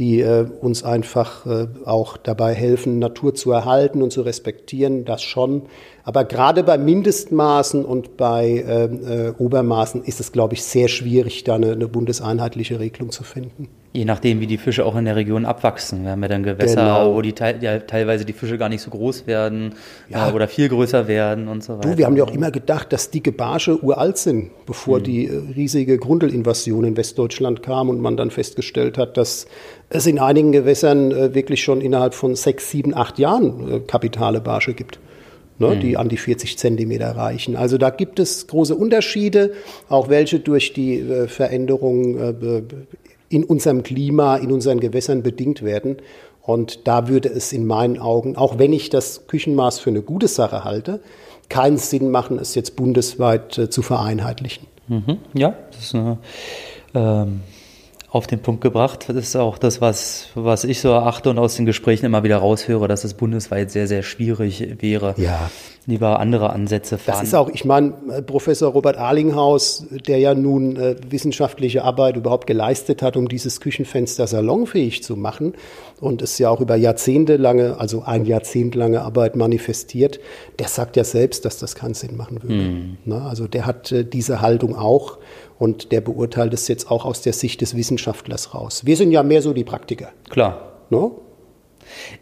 die äh, uns einfach äh, auch dabei helfen, Natur zu erhalten und zu respektieren, das schon. Aber gerade bei Mindestmaßen und bei äh, äh, Obermaßen ist es, glaube ich, sehr schwierig, da eine, eine bundeseinheitliche Regelung zu finden. Je nachdem, wie die Fische auch in der Region abwachsen. Wir haben ja dann Gewässer, genau. wo die ja, teilweise die Fische gar nicht so groß werden ja. äh, oder viel größer werden und so weiter. Du, wir haben ja auch immer gedacht, dass dicke Barsche uralt sind, bevor hm. die äh, riesige Grundelinvasion in Westdeutschland kam und man dann festgestellt hat, dass es in einigen Gewässern äh, wirklich schon innerhalb von sechs, sieben, acht Jahren kapitale Barsche gibt. Ne, hm. die an die 40 Zentimeter reichen. Also da gibt es große Unterschiede, auch welche durch die äh, Veränderungen äh, in unserem Klima, in unseren Gewässern bedingt werden. Und da würde es in meinen Augen, auch wenn ich das Küchenmaß für eine gute Sache halte, keinen Sinn machen, es jetzt bundesweit äh, zu vereinheitlichen. Mhm. Ja, das ist eine, ähm, auf den Punkt gebracht. Das ist auch das, was, was ich so erachte und aus den Gesprächen immer wieder raushöre, dass es bundesweit sehr, sehr schwierig wäre. Ja. Lieber andere Ansätze fahren. Das ist auch, ich meine, äh, Professor Robert Arlinghaus, der ja nun äh, wissenschaftliche Arbeit überhaupt geleistet hat, um dieses Küchenfenster salonfähig zu machen und es ja auch über Jahrzehnte lange, also ein Jahrzehnt lange Arbeit manifestiert, der sagt ja selbst, dass das keinen Sinn machen würde. Hm. Na, also der hat äh, diese Haltung auch und der beurteilt es jetzt auch aus der Sicht des Wissenschaftlers raus. Wir sind ja mehr so die Praktiker. Klar. No?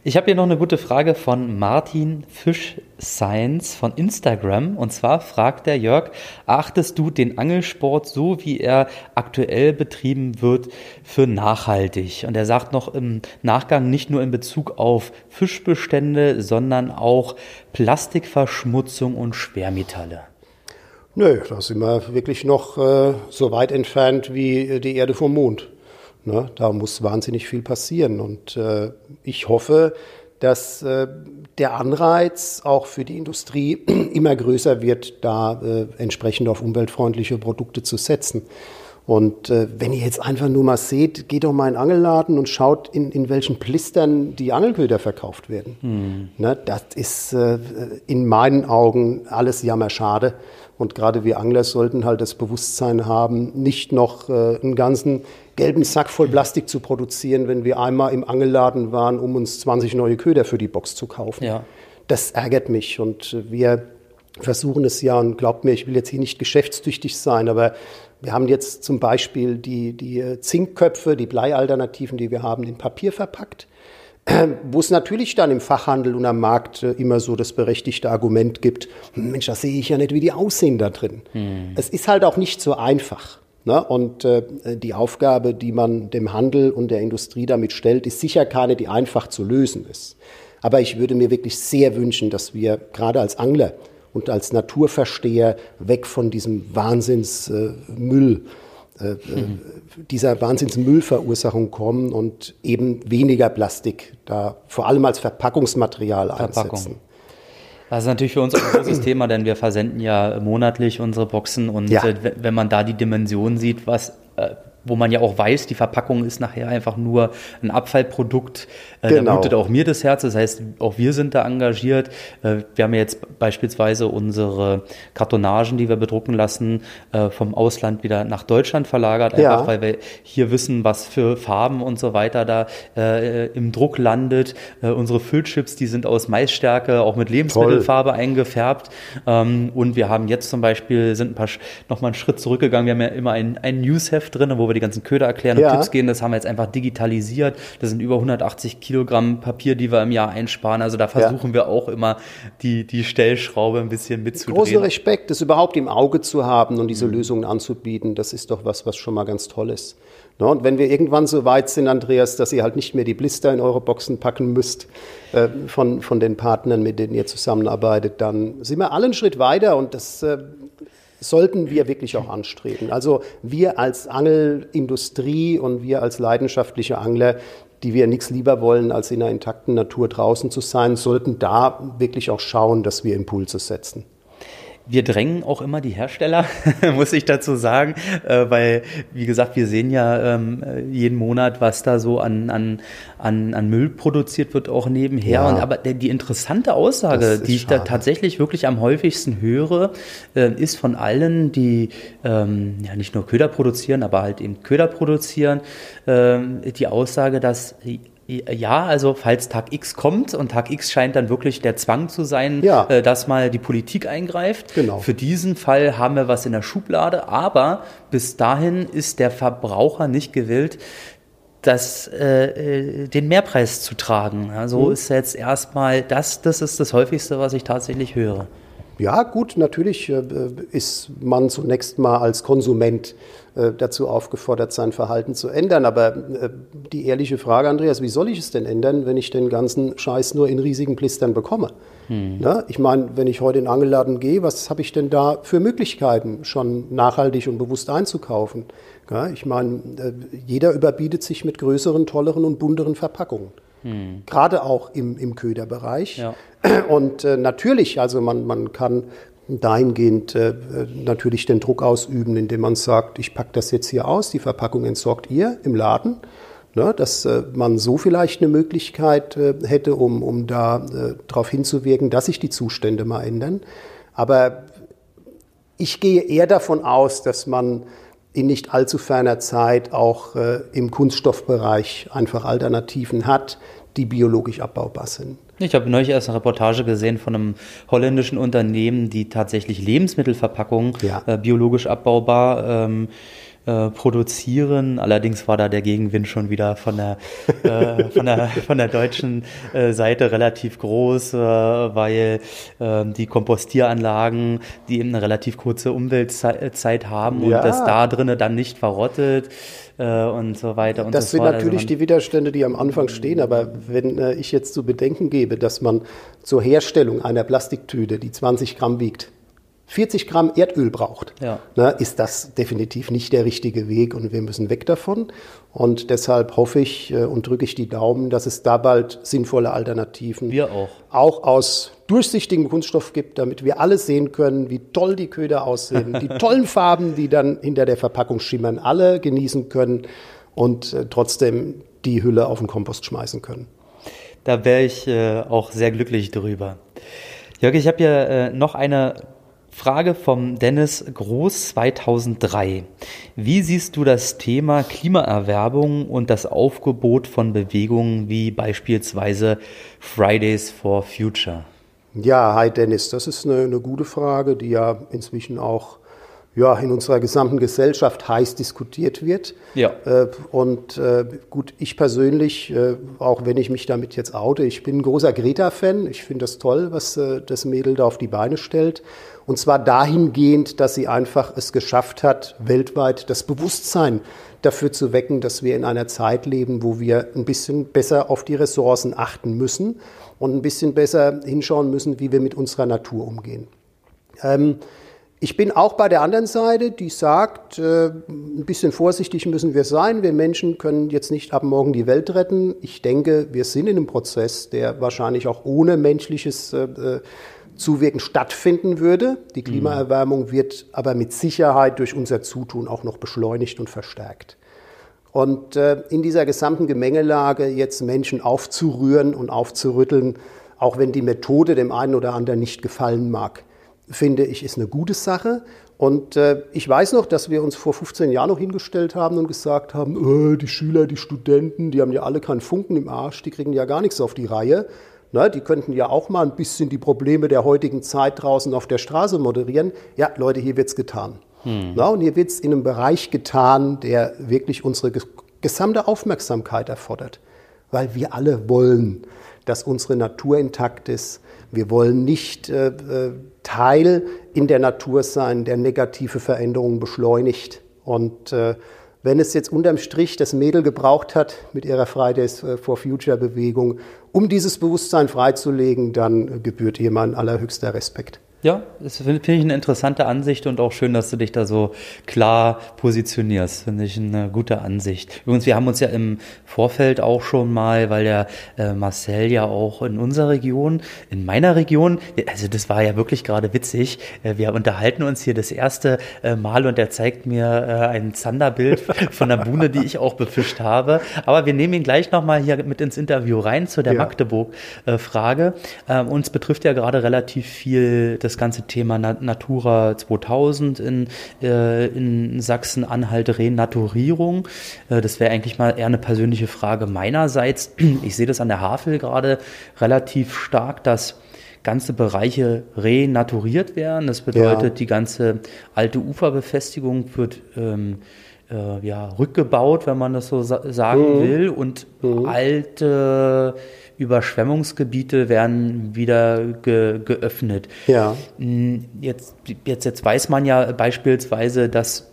Ich habe hier noch eine gute Frage von Martin Fisch Science von Instagram. Und zwar fragt der Jörg, achtest du den Angelsport so, wie er aktuell betrieben wird, für nachhaltig? Und er sagt noch im Nachgang nicht nur in Bezug auf Fischbestände, sondern auch Plastikverschmutzung und Schwermetalle. Nö, da sind wir wirklich noch äh, so weit entfernt wie die Erde vom Mond. Ne? Da muss wahnsinnig viel passieren. Und äh, ich hoffe, dass äh, der Anreiz auch für die Industrie immer größer wird, da äh, entsprechend auf umweltfreundliche Produkte zu setzen. Und äh, wenn ihr jetzt einfach nur mal seht, geht doch mal in den Angelladen und schaut, in, in welchen Plistern die Angelköder verkauft werden. Hm. Ne, das ist äh, in meinen Augen alles jammerschade. Und gerade wir Angler sollten halt das Bewusstsein haben, nicht noch äh, einen ganzen gelben Sack voll Plastik zu produzieren, wenn wir einmal im Angelladen waren, um uns 20 neue Köder für die Box zu kaufen. Ja. Das ärgert mich und wir versuchen es ja und glaubt mir, ich will jetzt hier nicht geschäftstüchtig sein, aber wir haben jetzt zum Beispiel die, die Zinkköpfe, die Bleialternativen, die wir haben, in Papier verpackt, wo es natürlich dann im Fachhandel und am Markt äh, immer so das berechtigte Argument gibt, Mensch, das sehe ich ja nicht, wie die aussehen da drin. Hm. Es ist halt auch nicht so einfach. Ne? Und äh, die Aufgabe, die man dem Handel und der Industrie damit stellt, ist sicher keine, die einfach zu lösen ist. Aber ich würde mir wirklich sehr wünschen, dass wir gerade als Angler und als Naturversteher weg von diesem Wahnsinnsmüll, äh, äh, mhm. dieser Wahnsinnsmüllverursachung kommen und eben weniger Plastik da vor allem als Verpackungsmaterial Verpackung. einsetzen. Das ist natürlich für uns ein großes Thema, denn wir versenden ja monatlich unsere Boxen und ja. Äh, wenn man da die Dimension sieht, was äh, wo man ja auch weiß, die Verpackung ist nachher einfach nur ein Abfallprodukt. Äh, genau. Da blutet auch mir das Herz. Das heißt, auch wir sind da engagiert. Äh, wir haben jetzt beispielsweise unsere Kartonagen, die wir bedrucken lassen, äh, vom Ausland wieder nach Deutschland verlagert, einfach ja. weil wir hier wissen, was für Farben und so weiter da äh, im Druck landet. Äh, unsere Füllchips, die sind aus Maisstärke, auch mit Lebensmittelfarbe Toll. eingefärbt. Ähm, und wir haben jetzt zum Beispiel, sind ein paar, noch mal einen Schritt zurückgegangen. Wir haben ja immer ein, ein Newsheft drin, wo wir die ganzen Köder erklären und ja. Tipps geben. Das haben wir jetzt einfach digitalisiert. Das sind über 180 Kilogramm Papier, die wir im Jahr einsparen. Also da versuchen ja. wir auch immer die, die Stellschraube ein bisschen mitzudrehen. Großen Respekt, das überhaupt im Auge zu haben und diese mhm. Lösungen anzubieten, das ist doch was, was schon mal ganz toll ist. und wenn wir irgendwann so weit sind, Andreas, dass ihr halt nicht mehr die Blister in eure Boxen packen müsst äh, von, von den Partnern, mit denen ihr zusammenarbeitet, dann sind wir alle einen Schritt weiter und das äh, sollten wir wirklich auch anstreben. Also wir als Angelindustrie und wir als leidenschaftliche Angler, die wir nichts lieber wollen, als in einer intakten Natur draußen zu sein, sollten da wirklich auch schauen, dass wir Impulse setzen. Wir drängen auch immer die Hersteller, muss ich dazu sagen, äh, weil, wie gesagt, wir sehen ja ähm, jeden Monat, was da so an, an, an, an Müll produziert wird, auch nebenher. Ja. Und aber die interessante Aussage, die ich schade. da tatsächlich wirklich am häufigsten höre, äh, ist von allen, die ähm, ja nicht nur Köder produzieren, aber halt eben Köder produzieren, äh, die Aussage, dass ja, also falls Tag X kommt und Tag X scheint dann wirklich der Zwang zu sein, ja. äh, dass mal die Politik eingreift. Genau. Für diesen Fall haben wir was in der Schublade, aber bis dahin ist der Verbraucher nicht gewillt, das, äh, äh den Mehrpreis zu tragen. So mhm. ist jetzt erstmal das, das ist das häufigste, was ich tatsächlich höre. Ja, gut, natürlich äh, ist man zunächst mal als Konsument äh, dazu aufgefordert, sein Verhalten zu ändern. Aber äh, die ehrliche Frage, Andreas, wie soll ich es denn ändern, wenn ich den ganzen Scheiß nur in riesigen Blistern bekomme? Hm. Na, ich meine, wenn ich heute in den Angelladen gehe, was habe ich denn da für Möglichkeiten, schon nachhaltig und bewusst einzukaufen? Ja, ich meine, jeder überbietet sich mit größeren, tolleren und bunteren Verpackungen. Hm. Gerade auch im, im Köderbereich. Ja. Und äh, natürlich, also man, man kann dahingehend äh, natürlich den Druck ausüben, indem man sagt, ich packe das jetzt hier aus, die Verpackung entsorgt ihr im Laden. Ne, dass äh, man so vielleicht eine Möglichkeit äh, hätte, um, um da äh, darauf hinzuwirken, dass sich die Zustände mal ändern. Aber ich gehe eher davon aus, dass man in nicht allzu ferner Zeit auch äh, im Kunststoffbereich einfach Alternativen hat, die biologisch abbaubar sind. Ich habe neulich erst eine Reportage gesehen von einem holländischen Unternehmen, die tatsächlich Lebensmittelverpackungen ja. äh, biologisch abbaubar ähm, äh, produzieren. Allerdings war da der Gegenwind schon wieder von der, äh, von der, von der deutschen äh, Seite relativ groß, äh, weil äh, die Kompostieranlagen, die eben eine relativ kurze Umweltzeit haben ja. und das da drinnen dann nicht verrottet äh, und so weiter und das so fort. Das sind natürlich also die Widerstände, die am Anfang stehen, aber wenn äh, ich jetzt zu bedenken gebe, dass man zur Herstellung einer Plastiktüte, die 20 Gramm wiegt, 40 Gramm Erdöl braucht, ja. ne, ist das definitiv nicht der richtige Weg und wir müssen weg davon. Und deshalb hoffe ich äh, und drücke ich die Daumen, dass es da bald sinnvolle Alternativen wir auch. auch aus durchsichtigem Kunststoff gibt, damit wir alle sehen können, wie toll die Köder aussehen, die tollen Farben, die dann hinter der Verpackung schimmern, alle genießen können und äh, trotzdem die Hülle auf den Kompost schmeißen können. Da wäre ich äh, auch sehr glücklich drüber. Jörg, ich habe hier äh, noch eine Frage vom Dennis Groß 2003. Wie siehst du das Thema Klimaerwerbung und das Aufgebot von Bewegungen wie beispielsweise Fridays for Future? Ja, hi Dennis, das ist eine, eine gute Frage, die ja inzwischen auch ja, in unserer gesamten Gesellschaft heiß diskutiert wird. Ja. Äh, und äh, gut, ich persönlich, äh, auch wenn ich mich damit jetzt oute, ich bin ein großer Greta-Fan. Ich finde das toll, was das Mädel da auf die Beine stellt. Und zwar dahingehend, dass sie einfach es geschafft hat, weltweit das Bewusstsein dafür zu wecken, dass wir in einer Zeit leben, wo wir ein bisschen besser auf die Ressourcen achten müssen und ein bisschen besser hinschauen müssen, wie wir mit unserer Natur umgehen. Ähm, ich bin auch bei der anderen Seite, die sagt, äh, ein bisschen vorsichtig müssen wir sein. Wir Menschen können jetzt nicht ab morgen die Welt retten. Ich denke, wir sind in einem Prozess, der wahrscheinlich auch ohne menschliches äh, äh Zuwirken stattfinden würde. Die Klimaerwärmung wird aber mit Sicherheit durch unser Zutun auch noch beschleunigt und verstärkt. Und äh, in dieser gesamten Gemengelage jetzt Menschen aufzurühren und aufzurütteln, auch wenn die Methode dem einen oder anderen nicht gefallen mag, finde ich, ist eine gute Sache. Und äh, ich weiß noch, dass wir uns vor 15 Jahren noch hingestellt haben und gesagt haben, äh, die Schüler, die Studenten, die haben ja alle keinen Funken im Arsch, die kriegen ja gar nichts auf die Reihe. Ne, die könnten ja auch mal ein bisschen die Probleme der heutigen Zeit draußen auf der Straße moderieren. Ja, Leute, hier wird's getan. Hm. Na, und hier wird's in einem Bereich getan, der wirklich unsere gesamte Aufmerksamkeit erfordert. Weil wir alle wollen, dass unsere Natur intakt ist. Wir wollen nicht äh, äh Teil in der Natur sein, der negative Veränderungen beschleunigt. Und äh, wenn es jetzt unterm Strich das Mädel gebraucht hat mit ihrer Fridays for Future Bewegung, um dieses Bewusstsein freizulegen, dann gebührt mein allerhöchster Respekt. Ja, das finde find ich eine interessante Ansicht und auch schön, dass du dich da so klar positionierst. Finde ich eine gute Ansicht. Übrigens, wir haben uns ja im Vorfeld auch schon mal, weil der äh, Marcel ja auch in unserer Region, in meiner Region, also das war ja wirklich gerade witzig. Äh, wir unterhalten uns hier das erste äh, Mal und er zeigt mir äh, ein Zanderbild von der Buhne, die ich auch befischt habe. Aber wir nehmen ihn gleich nochmal hier mit ins Interview rein zu der ja. Magdeburg-Frage. Äh, uns betrifft ja gerade relativ viel das das ganze Thema Natura 2000 in, äh, in Sachsen-Anhalt, Renaturierung. Äh, das wäre eigentlich mal eher eine persönliche Frage meinerseits. Ich sehe das an der Havel gerade relativ stark, dass ganze Bereiche renaturiert werden. Das bedeutet, ja. die ganze alte Uferbefestigung wird ähm, äh, ja, rückgebaut, wenn man das so sa sagen mhm. will, und mhm. alte Überschwemmungsgebiete werden wieder ge geöffnet. Ja. Hm, jetzt, jetzt, jetzt weiß man ja beispielsweise, dass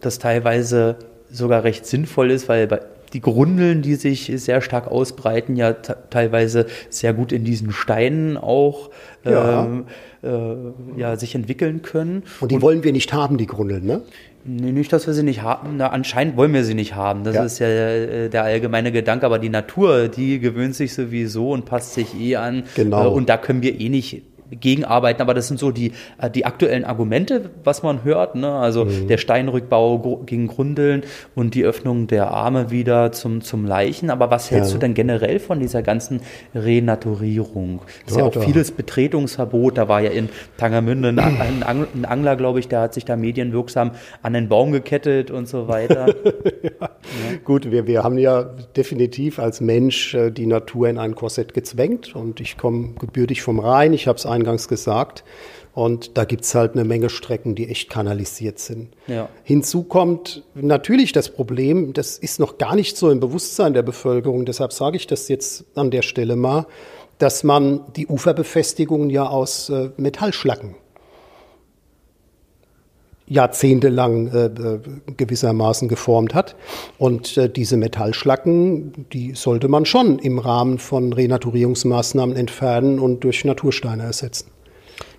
das teilweise sogar recht sinnvoll ist, weil die Grundeln, die sich sehr stark ausbreiten, ja teilweise sehr gut in diesen Steinen auch ja. Ähm, äh, ja, sich entwickeln können. Und die Und, wollen wir nicht haben, die Grundeln, ne? Nee, nicht, dass wir sie nicht haben. Na, anscheinend wollen wir sie nicht haben. Das ja. ist ja äh, der allgemeine Gedanke. Aber die Natur, die gewöhnt sich sowieso und passt sich eh an. Genau. Äh, und da können wir eh nicht gegenarbeiten, aber das sind so die, äh, die aktuellen Argumente, was man hört. Ne? Also mhm. der Steinrückbau gegen Grundeln und die Öffnung der Arme wieder zum, zum Leichen. Aber was hältst ja. du denn generell von dieser ganzen Renaturierung? Das ist ja, auch doch. vieles Betretungsverbot. Da war ja in Tangermünde ein, ein, Angler, glaube ich, der hat sich da medienwirksam an den Baum gekettet und so weiter. ja. Gut, wir, wir haben ja definitiv als Mensch äh, die Natur in ein Korsett gezwängt und ich komme gebürtig vom Rhein. Ich habe es eingangs gesagt. Und da gibt es halt eine Menge Strecken, die echt kanalisiert sind. Ja. Hinzu kommt natürlich das Problem, das ist noch gar nicht so im Bewusstsein der Bevölkerung, deshalb sage ich das jetzt an der Stelle mal, dass man die Uferbefestigungen ja aus äh, Metallschlacken jahrzehntelang äh, äh, gewissermaßen geformt hat. Und äh, diese Metallschlacken, die sollte man schon im Rahmen von Renaturierungsmaßnahmen entfernen und durch Natursteine ersetzen.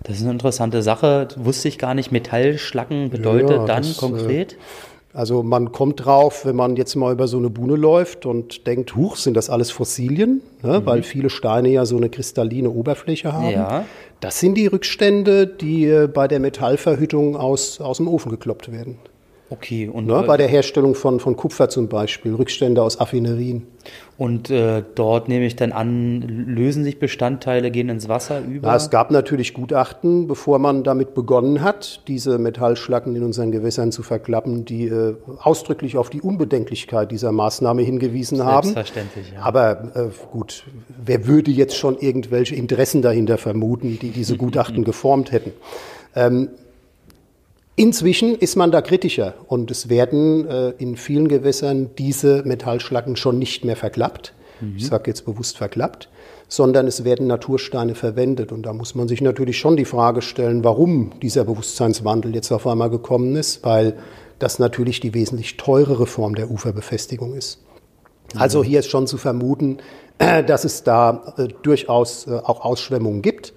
Das ist eine interessante Sache. Wusste ich gar nicht. Metallschlacken bedeutet ja, dann das, äh, konkret? Also man kommt drauf, wenn man jetzt mal über so eine Buhne läuft und denkt, huch, sind das alles Fossilien, ne? mhm. weil viele Steine ja so eine kristalline Oberfläche haben. Ja. Das sind die Rückstände, die äh, bei der Metallverhüttung aus, aus dem Ofen gekloppt werden. Okay. Und ne, bei der Herstellung von, von Kupfer zum Beispiel, Rückstände aus Affinerien. Und äh, dort nehme ich dann an, lösen sich Bestandteile, gehen ins Wasser über? Na, es gab natürlich Gutachten, bevor man damit begonnen hat, diese Metallschlacken in unseren Gewässern zu verklappen, die äh, ausdrücklich auf die Unbedenklichkeit dieser Maßnahme hingewiesen haben. Selbstverständlich, ja. Aber äh, gut, wer würde jetzt schon irgendwelche Interessen dahinter vermuten, die diese Gutachten geformt hätten? Ähm, Inzwischen ist man da kritischer und es werden äh, in vielen Gewässern diese Metallschlacken schon nicht mehr verklappt. Mhm. Ich sage jetzt bewusst verklappt, sondern es werden Natursteine verwendet. Und da muss man sich natürlich schon die Frage stellen, warum dieser Bewusstseinswandel jetzt auf einmal gekommen ist, weil das natürlich die wesentlich teurere Form der Uferbefestigung ist. Mhm. Also hier ist schon zu vermuten, dass es da äh, durchaus äh, auch Ausschwemmungen gibt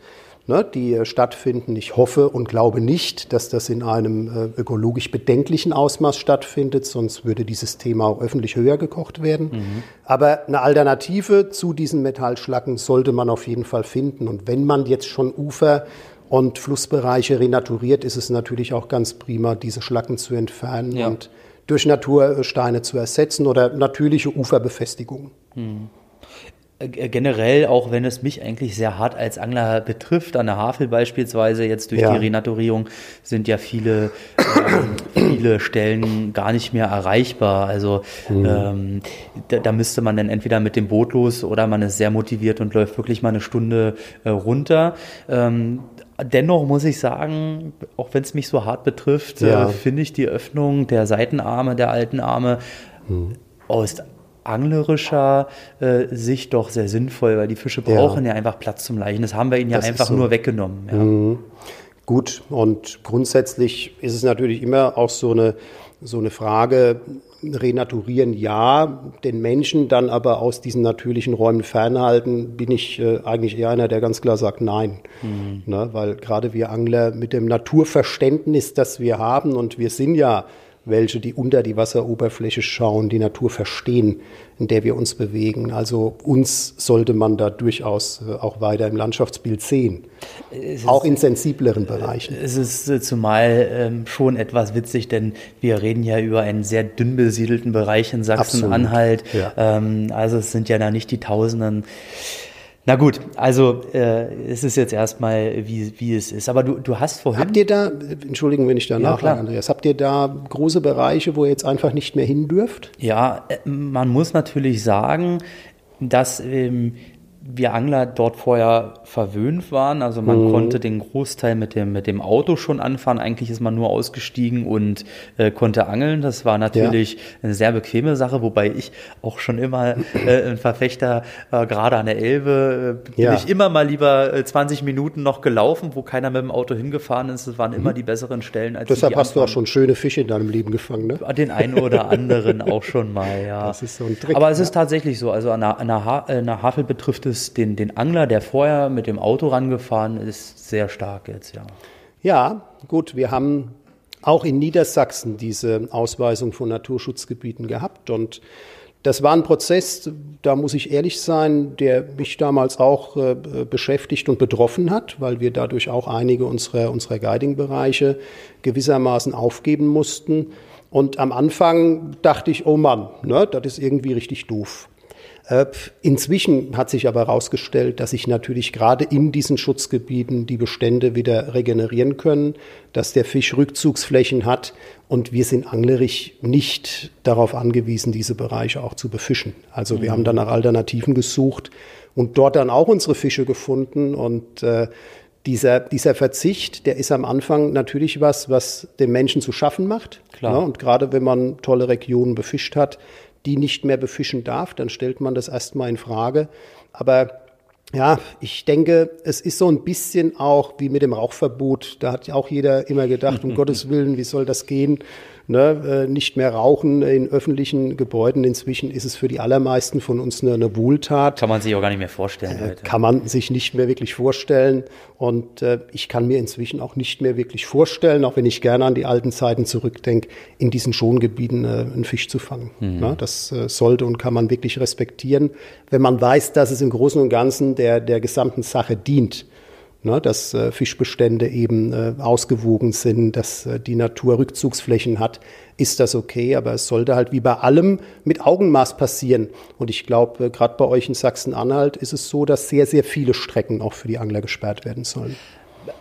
ne, die äh, stattfinden. Ich hoffe und glaube nicht, dass das in einem äh, ökologisch bedenklichen Ausmaß stattfindet, sonst würde dieses Thema auch öffentlich höher gekocht werden. Mhm. Aber eine Alternative zu diesen Metallschlacken sollte man auf jeden Fall finden. Und wenn man jetzt schon Ufer und Flussbereiche renaturiert, ist es natürlich auch ganz prima, diese Schlacken zu entfernen ja. und durch Natursteine zu ersetzen oder natürliche Uferbefestigungen. Mhm. Äh, generell, auch wenn es mich eigentlich sehr hart als Angler betrifft, an der Havel beispielsweise, jetzt durch ja. die Renaturierung sind ja viele, ähm, viele Stellen gar nicht mehr erreichbar. Also mhm. ähm, da, da, müsste man dann entweder mit dem Boot los oder man ist sehr motiviert und läuft wirklich mal eine Stunde äh, runter. Ähm, dennoch muss ich sagen, auch wenn es mich so hart betrifft, äh, ja. äh, finde ich die Öffnung der Seitenarme, der alten Arme mhm. aus anglerischer äh, Sicht doch sehr sinnvoll, weil die Fische brauchen ja, ja einfach Platz zum Leichen. Das haben wir ihnen ja das einfach so. nur weggenommen. Ja. Mhm. Gut, und grundsätzlich ist es natürlich immer auch so eine, so eine Frage, renaturieren ja, den Menschen dann aber aus diesen natürlichen Räumen fernhalten, bin ich äh, eigentlich eher einer, der ganz klar sagt Nein. Mhm. Ne, weil gerade wir Angler mit dem Naturverständnis, das wir haben, und wir sind ja welche, die unter die Wasseroberfläche schauen, die Natur verstehen, in der wir uns bewegen. Also uns sollte man da durchaus äh, auch weiter im Landschaftsbild sehen, ist, auch in sensibleren Bereichen. Es ist äh, zumal ähm, schon etwas witzig, denn wir reden ja über einen sehr dünn besiedelten Bereich in Sachsen-Anhalt. Ja. Ähm, also es sind ja da nicht die Tausenden na gut, also äh, es ist jetzt erstmal, wie, wie es ist. Aber du, du hast vorhin. Habt ihr da, entschuldigen, wenn ich da ja, nachfrage, Andreas, habt ihr da große Bereiche, wo ihr jetzt einfach nicht mehr hin dürft? Ja, äh, man muss natürlich sagen, dass ähm, wir Angler dort vorher verwöhnt waren. Also man mhm. konnte den Großteil mit dem, mit dem Auto schon anfahren. Eigentlich ist man nur ausgestiegen und äh, konnte angeln. Das war natürlich ja. eine sehr bequeme Sache, wobei ich auch schon immer äh, ein Verfechter, äh, gerade an der Elbe, äh, bin ja. ich immer mal lieber äh, 20 Minuten noch gelaufen, wo keiner mit dem Auto hingefahren ist. Das waren mhm. immer die besseren Stellen als Deshalb hast du auch schon schöne Fische in deinem Leben gefangen, ne? Den einen oder anderen auch schon mal, ja. Das ist so ein Trick. Aber es ist tatsächlich so. Also an der, an der, ha an der Havel betrifft es es den, den Angler, der vorher mit dem Auto rangefahren ist, sehr stark jetzt, ja. Ja, gut, wir haben auch in Niedersachsen diese Ausweisung von Naturschutzgebieten gehabt und das war ein Prozess, da muss ich ehrlich sein, der mich damals auch äh, beschäftigt und betroffen hat, weil wir dadurch auch einige unserer, unserer Guiding-Bereiche gewissermaßen aufgeben mussten. Und am Anfang dachte ich, oh Mann, ne, das ist irgendwie richtig doof. Äh, inzwischen hat sich aber herausgestellt, dass sich natürlich gerade in diesen Schutzgebieten die Bestände wieder regenerieren können, dass der Fisch Rückzugsflächen hat und wir sind anglerisch nicht darauf angewiesen, diese Bereiche auch zu befischen. Also wir mhm. haben dann nach Alternativen gesucht und dort dann auch unsere Fische gefunden und äh, dieser, dieser Verzicht, der ist am Anfang natürlich was, was dem Menschen zu schaffen macht. Klar. Ja, und gerade wenn man tolle Regionen befischt hat, die nicht mehr befischen darf, dann stellt man das erstmal in Frage. Aber ja, ich denke, es ist so ein bisschen auch wie mit dem Rauchverbot. Da hat ja auch jeder immer gedacht, um Gottes Willen, wie soll das gehen? Ne, äh, nicht mehr rauchen in öffentlichen Gebäuden. Inzwischen ist es für die allermeisten von uns eine, eine Wohltat. Kann man sich auch gar nicht mehr vorstellen. Äh, kann man sich nicht mehr wirklich vorstellen. Und äh, ich kann mir inzwischen auch nicht mehr wirklich vorstellen, auch wenn ich gerne an die alten Zeiten zurückdenke, in diesen Schongebieten äh, einen Fisch zu fangen. Mhm. Ne, das äh, sollte und kann man wirklich respektieren, wenn man weiß, dass es im Großen und Ganzen der, der gesamten Sache dient ne, dass äh, Fischbestände eben äh, ausgewogen sind, dass äh, die Natur Rückzugsflächen hat, ist das okay. Aber es sollte halt wie bei allem mit Augenmaß passieren. Und ich glaube, äh, gerade bei euch in Sachsen-Anhalt ist es so, dass sehr, sehr viele Strecken auch für die Angler gesperrt werden sollen.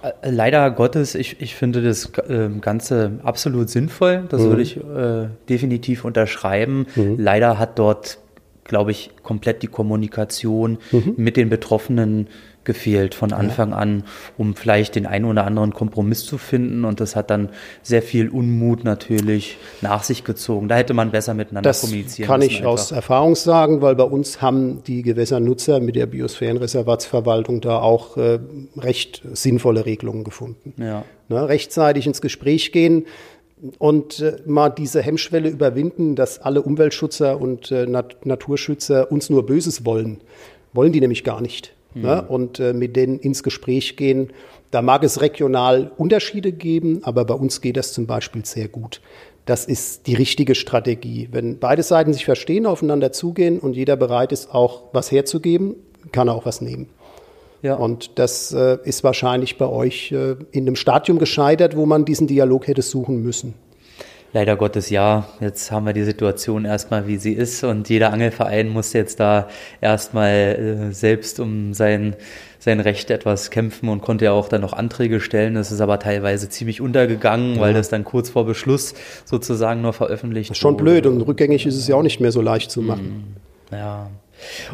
Äh, leider Gottes, ich, ich finde das äh, Ganze absolut sinnvoll. Das mhm. würde ich äh, definitiv unterschreiben. Mhm. Leider hat dort, glaube ich, komplett die Kommunikation mhm. mit den Betroffenen gefehlt von Anfang an, um vielleicht den einen oder anderen Kompromiss zu finden. Und das hat dann sehr viel Unmut natürlich nach sich gezogen. Da hätte man besser miteinander das kommunizieren kann ich einfach. aus Erfahrung sagen, weil bei uns haben die Gewässernutzer mit der Biosphärenreservatsverwaltung da auch äh, recht sinnvolle Regelungen gefunden. Ja. Ne, rechtzeitig ins Gespräch gehen und äh, mal diese Hemmschwelle überwinden, dass alle Umweltschützer und äh, Nat Naturschützer uns nur Böses wollen. Wollen die nämlich gar nicht mhm. ne? und äh, mit denen ins Gespräch gehen. Da mag es regional Unterschiede geben, aber bei uns geht das zum Beispiel sehr gut. Das ist die richtige Strategie. Wenn beide Seiten sich verstehen, aufeinander zugehen und jeder bereit ist, auch was herzugeben, kann er auch was nehmen. Ja. Und das äh, ist wahrscheinlich bei euch äh, in einem Stadium gescheitert, wo man diesen Dialog hätte suchen müssen. Leider Gottes ja. Jetzt haben wir die Situation erstmal, wie sie ist und jeder Angelverein muss jetzt da erstmal äh, selbst um sein, sein Recht etwas kämpfen und konnte ja auch dann noch Anträge stellen. Das ist aber teilweise ziemlich untergegangen, ja. weil das dann kurz vor Beschluss sozusagen nur veröffentlicht wurde. Schon blöd und rückgängig ist es ja auch nicht mehr so leicht zu machen. Hm, ja.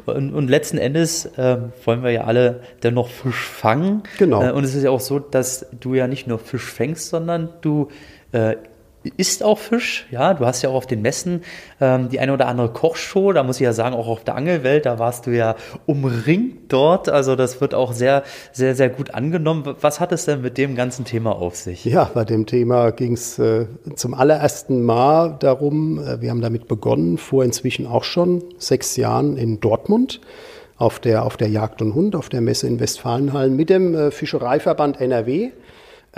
Und, und, letzten Endes äh, wollen wir ja alle dennoch Fisch fangen. Genau. Äh, und es ist ja auch so, dass du ja nicht nur Fisch fängst, sondern du äh, isst auch Fisch. Ja, du hast ja auch auf den Messen ähm, die eine oder andere Kochshow. Da muss ich ja sagen, auch auf der Angelwelt, da warst du ja umringt dort. Also das wird auch sehr, sehr, sehr gut angenommen. Was hat es denn mit dem ganzen Thema auf sich? Ja, bei dem Thema ging es äh, zum allerersten Mal darum, äh, wir haben damit begonnen, vor inzwischen auch schon sechs Jahren in Dortmund auf der, auf der Jagd und Hund, auf der Messe in Westfalenhallen mit dem äh, Fischereiverband NRW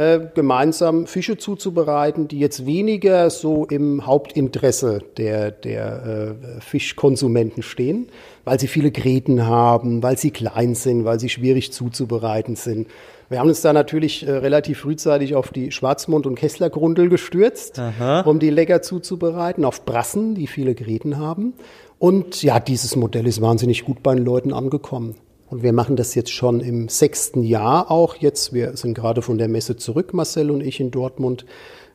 äh, gemeinsam Fische zuzubereiten, die jetzt weniger so im Hauptinteresse der, der äh, Fischkonsumenten stehen, weil sie viele Gräten haben, weil sie klein sind, weil sie schwierig zuzubereiten sind. Wir haben uns da natürlich äh, relativ frühzeitig auf die Schwarzmund- und Kesslergrundel gestürzt, Aha. um die lecker zuzubereiten, auf Brassen, die viele Gräten haben. Und ja, dieses Modell ist wahnsinnig gut bei den Leuten angekommen. Und wir machen das jetzt schon im sechsten Jahr auch jetzt. Wir sind gerade von der Messe zurück, Marcel und ich in Dortmund,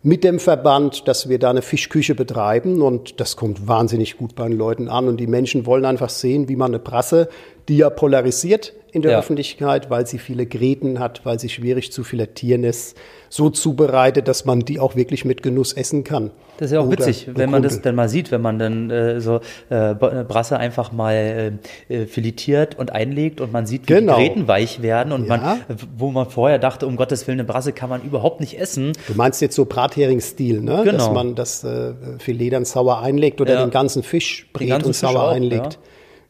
mit dem Verband, dass wir da eine Fischküche betreiben. Und das kommt wahnsinnig gut bei den Leuten an. Und die Menschen wollen einfach sehen, wie man eine Brasse, die ja polarisiert in der ja. Öffentlichkeit, weil sie viele Gräten hat, weil sie schwierig zu filetieren ist, so zubereitet, dass man die auch wirklich mit Genuss essen kann. Das ist ja auch Oder witzig, wenn man das dann mal sieht, wenn man dann äh, so äh, äh Brasse einfach mal äh, äh, filetiert und einlegt und man sieht, wie genau. die Gräten weich werden und ja. man, wo man vorher dachte, um Gottes Willen, eine Brasse kann man überhaupt nicht essen. Du meinst jetzt so Brathering-Stil, ne? Genau. Dass man das äh, Filet dann sauer einlegt oder ja. den ganzen Fisch brät und sauer einlegt. Ja.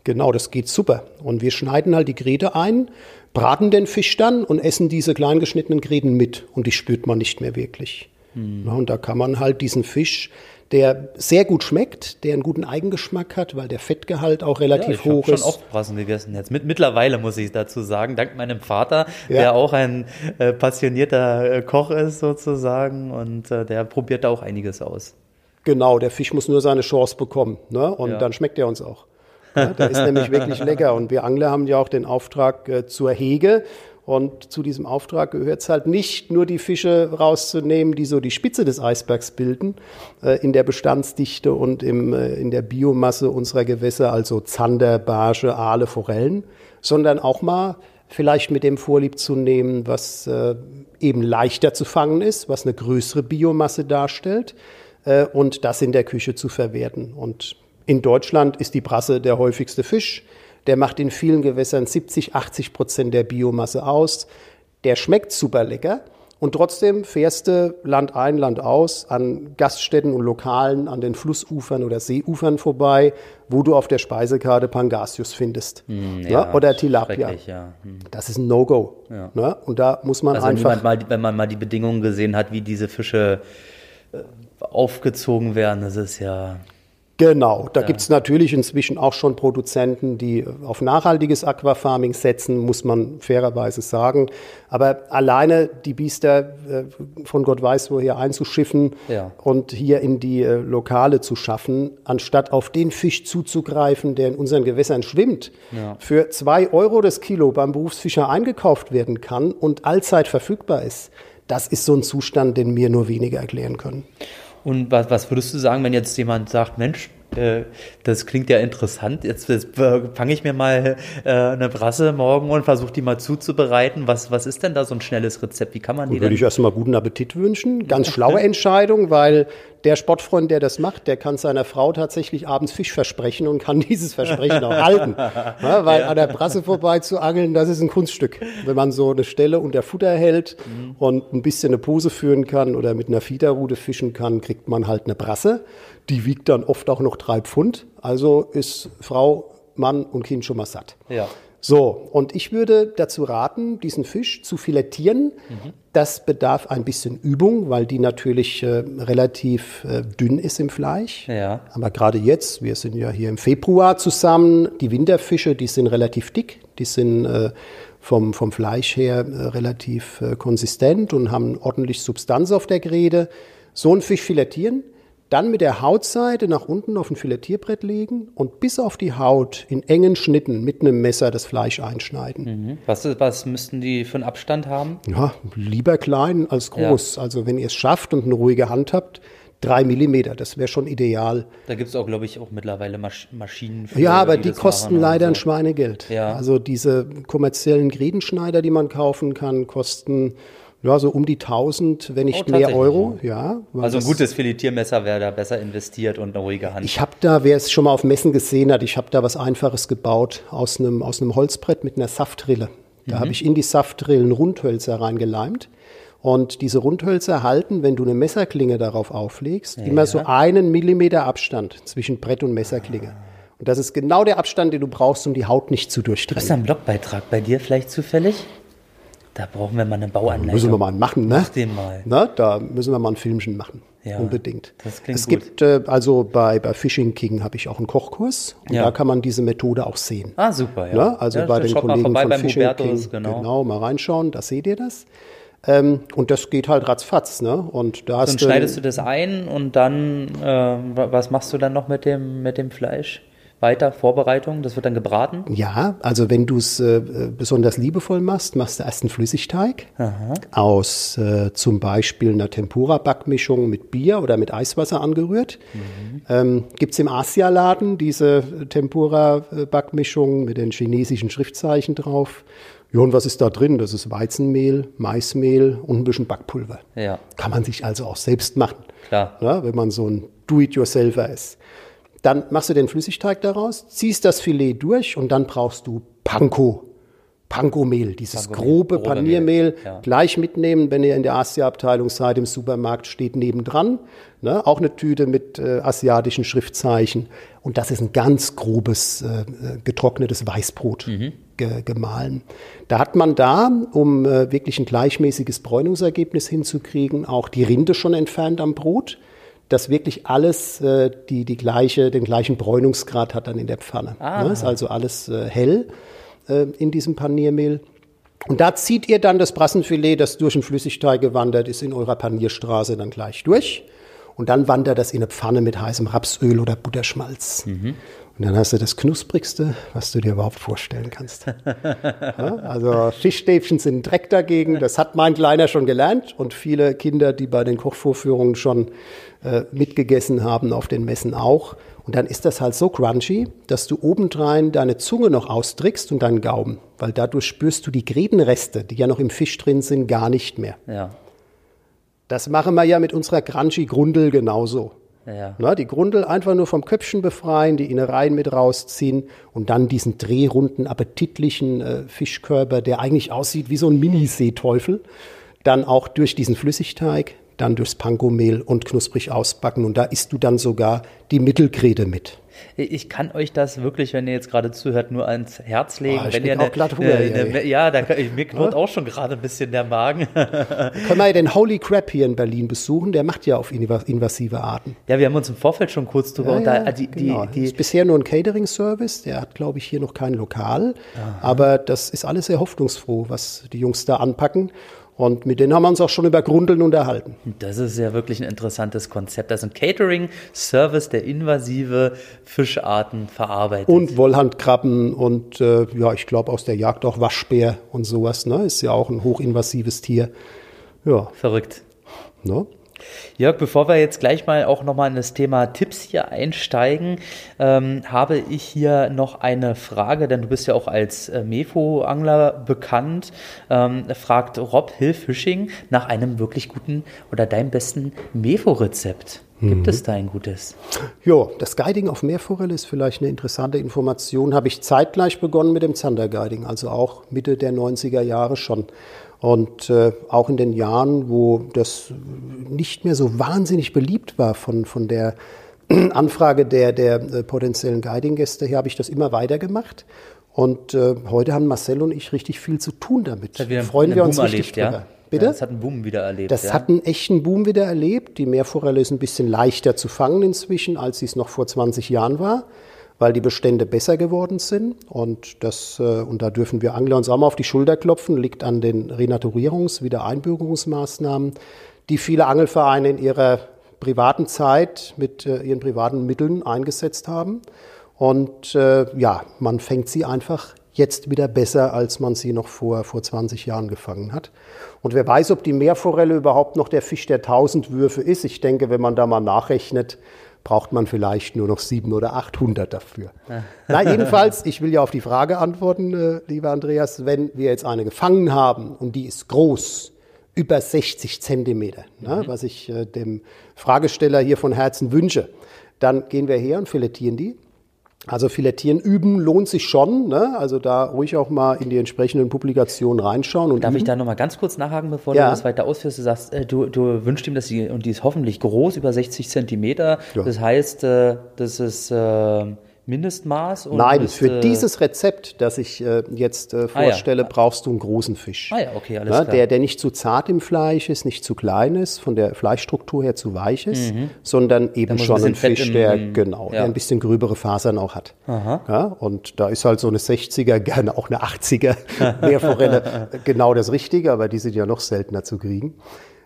Genau, das geht super. Und wir schneiden halt die Gräte ein, braten den Fisch dann und essen diese klein geschnittenen Gräten mit. Und die spürt man nicht mehr wirklich. Hm. und da kann man halt diesen Fisch, der sehr gut schmeckt, der einen guten Eigengeschmack hat, weil der Fettgehalt auch relativ ja, hoch ist. Ich habe schon oft Brassen gegessen jetzt. Mit, mittlerweile muss ich dazu sagen, dank meinem Vater, ja. der auch ein äh, passionierter äh, Koch ist sozusagen und äh, der probiert da auch einiges aus. Genau, der Fisch muss nur seine Chance bekommen ne? und ja. dann schmeckt er uns auch. Ja, der ist nämlich wirklich lecker. Und wir Angler haben ja auch den Auftrag äh, zur Hege. Und zu diesem Auftrag gehört es halt nicht nur die Fische rauszunehmen, die so die Spitze des Eisbergs bilden, äh, in der Bestandsdichte und im, äh, in der Biomasse unserer Gewässer, also Zander, Barsche, Aale, Forellen, sondern auch mal vielleicht mit dem Vorlieb zu nehmen, was eben leichter zu fangen ist, was eine größere Biomasse darstellt und das in der Küche zu verwerten. Und in Deutschland ist die Brasse der häufigste Fisch. Der macht in vielen Gewässern 70, 80 Prozent der Biomasse aus. Der schmeckt super lecker. Und trotzdem fährst du Land ein, Land aus an Gaststätten und Lokalen, an den Flussufern oder Seeufern vorbei, wo du auf der Speisekarte Pangasius findest. Mm, ja, ja, oder Tilapia. Ja. Hm. Das ist ein No-Go. Ja. Ne? Und da muss man also einfach. Mal, wenn man mal die Bedingungen gesehen hat, wie diese Fische äh, aufgezogen werden, das ist ja. Genau, da ja. gibt es natürlich inzwischen auch schon Produzenten, die auf nachhaltiges Aquafarming setzen, muss man fairerweise sagen. Aber alleine die Biester äh, von Gott weiß woher einzuschiffen ja. und hier in die äh, Lokale zu schaffen, anstatt auf den Fisch zuzugreifen, der in unseren Gewässern schwimmt, ja. für zwei Euro das Kilo beim Berufsfischer eingekauft werden kann und allzeit verfügbar ist, das ist so ein Zustand, den mir nur wenige erklären können. Und was, was würdest du sagen, wenn jetzt jemand sagt, Mensch, äh, das klingt ja interessant. Jetzt, jetzt fange ich mir mal äh, eine Brasse morgen und versuche die mal zuzubereiten. Was, was ist denn da so ein schnelles Rezept? Wie kann man die Würde ich erstmal guten Appetit wünschen. Ganz schlaue Entscheidung, weil der Sportfreund, der das macht, der kann seiner Frau tatsächlich abends Fisch versprechen und kann dieses Versprechen auch halten. Ja, weil ja. an der Brasse vorbei zu angeln, das ist ein Kunststück. Wenn man so eine Stelle unter Futter hält mhm. und ein bisschen eine Pose führen kann oder mit einer Fiederrute fischen kann, kriegt man halt eine Brasse. Die wiegt dann oft auch noch drei Pfund. Also ist Frau, Mann und Kind schon mal satt. Ja. So, und ich würde dazu raten, diesen Fisch zu filettieren. Mhm. Das bedarf ein bisschen Übung, weil die natürlich äh, relativ äh, dünn ist im Fleisch. Ja. Aber gerade jetzt, wir sind ja hier im Februar zusammen, die Winterfische, die sind relativ dick, die sind äh, vom, vom Fleisch her äh, relativ äh, konsistent und haben ordentlich Substanz auf der Gräde. So einen Fisch filettieren, dann mit der Hautseite nach unten auf ein Filetierbrett legen und bis auf die Haut in engen Schnitten mit einem Messer das Fleisch einschneiden. Mhm. Was, was müssten die für einen Abstand haben? Ja, lieber klein als groß. Ja. Also wenn ihr es schafft und eine ruhige Hand habt, drei Millimeter, das wäre schon ideal. Da gibt es auch, glaube ich, auch mittlerweile Masch Maschinen für. Ja, aber die, die kosten leider so. ein Schweinegeld. Ja. Also diese kommerziellen Gredenschneider, die man kaufen kann, kosten Ja, so um die 1000, wenn nicht Oh, mehr Euro. Ja, weil Also ein gutes Filetiermesser wäre da besser investiert und eine ruhige Hand. Ich habe da, wer es schon mal auf Messen gesehen hat, ich habe da was Einfaches gebaut aus einem, aus einem Holzbrett mit einer Saftrille. Da habe ich in die Saftrillen Rundhölzer reingeleimt. Und diese Rundhölzer halten, wenn du eine Messerklinge darauf auflegst, immer so einen Millimeter Abstand zwischen Brett und Messerklinge. Und das ist genau der Abstand, den du brauchst, um die Haut nicht zu es durchtrennen. da einen Blogbeitrag bei dir vielleicht zufällig? Da brauchen wir mal eine Bauanleitung. Müssen wir mal einen machen, ne? Mach den mal. Na, da müssen wir mal ein Filmchen machen. Ja, Unbedingt. das klingt es gibt äh, also bei, bei Fishing King habe ich auch einen Kochkurs und Ja. da kann man diese Methode auch sehen. Ah, super, ja. Ne? Also ja, bei den Kollegen von Fishing Hubertus, King, genau. mal reinschauen, da seht ihr das. Ähm, und das geht halt ratzfatz, ne? Und da hast Dann schneidest du das ein und dann, äh, wa- was machst du dann noch mit dem, mit dem Fleisch? Weiter, Vorbereitung, das wird dann gebraten? Ja, also wenn du es äh, besonders liebevoll machst, machst du erst einen Flüssigteig aus äh, zum Beispiel einer Tempura-Backmischung mit Bier oder mit Eiswasser angerührt. Ähm, Gibt es im Asialaden diese Tempura-Backmischung mit den chinesischen Schriftzeichen drauf. Ja, und was ist da drin? Das ist Weizenmehl, Maismehl und ein bisschen Backpulver. Ja, Kann man sich also auch selbst machen. klar. Ja, wenn man so ein Do-it-yourselfer ist. Dann machst du den Flüssigteig daraus, ziehst das Filet durch und dann brauchst du Panko. Panko-Mehl, dieses Panko-Mehl, grobe Paniermehl, Mehl, ja. gleich mitnehmen, wenn ihr in der Asia-Abteilung seid, im Supermarkt steht nebendran. Ne? Auch eine Tüte mit äh, asiatischen Schriftzeichen. Und das ist ein ganz grobes, äh, äh, getrocknetes Weißbrot Mhm. ge gemahlen. Da hat man da, um äh, wirklich ein gleichmäßiges Bräunungsergebnis hinzukriegen, auch die Rinde schon entfernt am Brot, dass wirklich alles äh, die, die gleiche, den gleichen Bräunungsgrad hat dann in der Pfanne. Ah. Ne? Ist also alles äh, hell äh, in diesem Paniermehl. Und da zieht ihr dann das Brassenfilet, das durch den Flüssigteig gewandert ist, in eurer Panierstraße dann gleich durch. Und dann wandert das in eine Pfanne mit heißem Rapsöl oder Butterschmalz. Und dann hast du das knusprigste, was du dir überhaupt vorstellen kannst. ja, also Fischstäbchen sind Dreck dagegen. Das hat mein Kleiner schon gelernt und viele Kinder, die bei den Kochvorführungen schon äh, mitgegessen haben, auf den Messen auch. Und dann ist das halt so crunchy, dass du obendrein deine Zunge noch austrickst und deinen Gaumen, weil dadurch spürst du die Grebenreste, die ja noch im Fisch drin sind, gar nicht mehr. Ja, Das machen wir ja mit unserer crunchy Grundel genauso. ja. Na, die Grundel einfach nur vom Köpfchen befreien, die Innereien mit rausziehen und dann diesen drehrunden, appetitlichen äh, Fischkörper, der eigentlich aussieht wie so ein Mini-Seeteufel, dann auch durch diesen Flüssigteig, dann durchs Panko-Mehl und knusprig ausbacken. Und da isst du dann sogar die Mittelgrede mit. Ich kann euch das wirklich, wenn ihr jetzt gerade zuhört, nur ans Herz legen. Oh, wenn ihr auch glatt Hunger eine, eine, ja, da, kann- mir knurrt auch schon gerade ein bisschen der Magen. Können wir ja den Holy Crab hier in Berlin besuchen, der macht ja auf inva- invasive Arten. ja, wir haben uns im Vorfeld schon kurz drüber Ja, unter- ja, die, genau. die, die, ist bisher nur ein Catering-Service, der hat, glaube ich, hier noch kein Lokal. Aber das ist alles sehr hoffnungsfroh, was die Jungs da anpacken. Und mit denen haben wir uns auch schon über Grundeln unterhalten. Das ist ja wirklich ein interessantes Konzept. Das ist ein Catering-Service, der invasive Fischarten verarbeitet. Und Wollhandkrabben und äh, ja, ich glaube aus der Jagd auch Waschbär und sowas. Ne? Ist ja auch ein hochinvasives Tier. Ja, Verrückt. ne? Jörg, bevor wir jetzt gleich mal auch nochmal in das Thema Tipps hier einsteigen, ähm, habe ich hier noch eine Frage, denn du bist ja auch als äh, Mefo-Angler bekannt. Ähm, fragt Rob Hill Fishing nach einem wirklich guten oder deinem besten Mefo-Rezept. Gibt es da ein gutes? Ja, das Guiding auf Meerforelle ist vielleicht eine interessante Information. Habe ich zeitgleich begonnen mit dem Zander-Guiding, also auch Mitte der 90er Jahre schon. Und äh, auch in den Jahren, wo das nicht mehr so wahnsinnig beliebt war von, von der Anfrage der, der äh, potenziellen Guiding-Gäste her, habe ich das immer weiter gemacht. Und äh, heute haben Marcel und ich richtig viel zu tun damit. Hat wieder Freuen wir uns Boom richtig erlebt, drüber. ja? Bitte? Ja, das hat einen Boom wieder erlebt. Das ja? hat einen echten Boom wieder erlebt. Die Meerforelle ist ein bisschen leichter zu fangen inzwischen, als sie es noch vor 20 Jahren war, weil die Bestände besser geworden sind. Und, das, äh, und da dürfen wir Angler uns auch mal auf die Schulter klopfen, liegt an den Renaturierungs-, Wiedereinbürgerungsmaßnahmen, die viele Angelvereine in ihrer privaten Zeit mit äh, ihren privaten Mitteln eingesetzt haben. Und äh, ja, man fängt sie einfach jetzt wieder besser, als man sie noch vor, vor 20 Jahren gefangen hat. Und wer weiß, ob die Meerforelle überhaupt noch der Fisch der 1000 Würfe ist. Ich denke, wenn man da mal nachrechnet, braucht man vielleicht nur noch 700 oder 800 dafür. Na, jedenfalls, ich will ja auf die Frage antworten, äh, lieber Andreas, wenn wir jetzt eine gefangen haben und die ist groß, über 60 Zentimeter, ne, was ich äh, dem Fragesteller hier von Herzen wünsche. Dann gehen wir her und filetieren die. Also Filettieren üben lohnt sich schon. Ne? Also da ruhig auch mal in die entsprechenden Publikationen reinschauen. Und Darf üben. ich da nochmal ganz kurz nachhaken, bevor Ja. du das weiter ausführst? Du sagst, äh, du, du wünschst ihm, dass die, und die ist hoffentlich groß, über 60 Zentimeter. Ja. Das heißt, äh, das ist äh, Mindestmaß? Nein, ist, für äh, dieses Rezept, das ich äh, jetzt äh, Ah, ja. vorstelle, brauchst du einen großen Fisch. Ah ja, okay, alles Ne, klar. der, der nicht zu zart im Fleisch ist, nicht zu klein ist, von der Fleischstruktur her zu weich ist, sondern eben Mhm. muss ein schon ein Fett Fisch, im- der, genau, ja. der ein bisschen gröbere Fasern auch hat. Ja, und da ist halt so eine 60er, gerne auch eine 80er Meerforelle genau das Richtige, aber die sind ja noch seltener zu kriegen.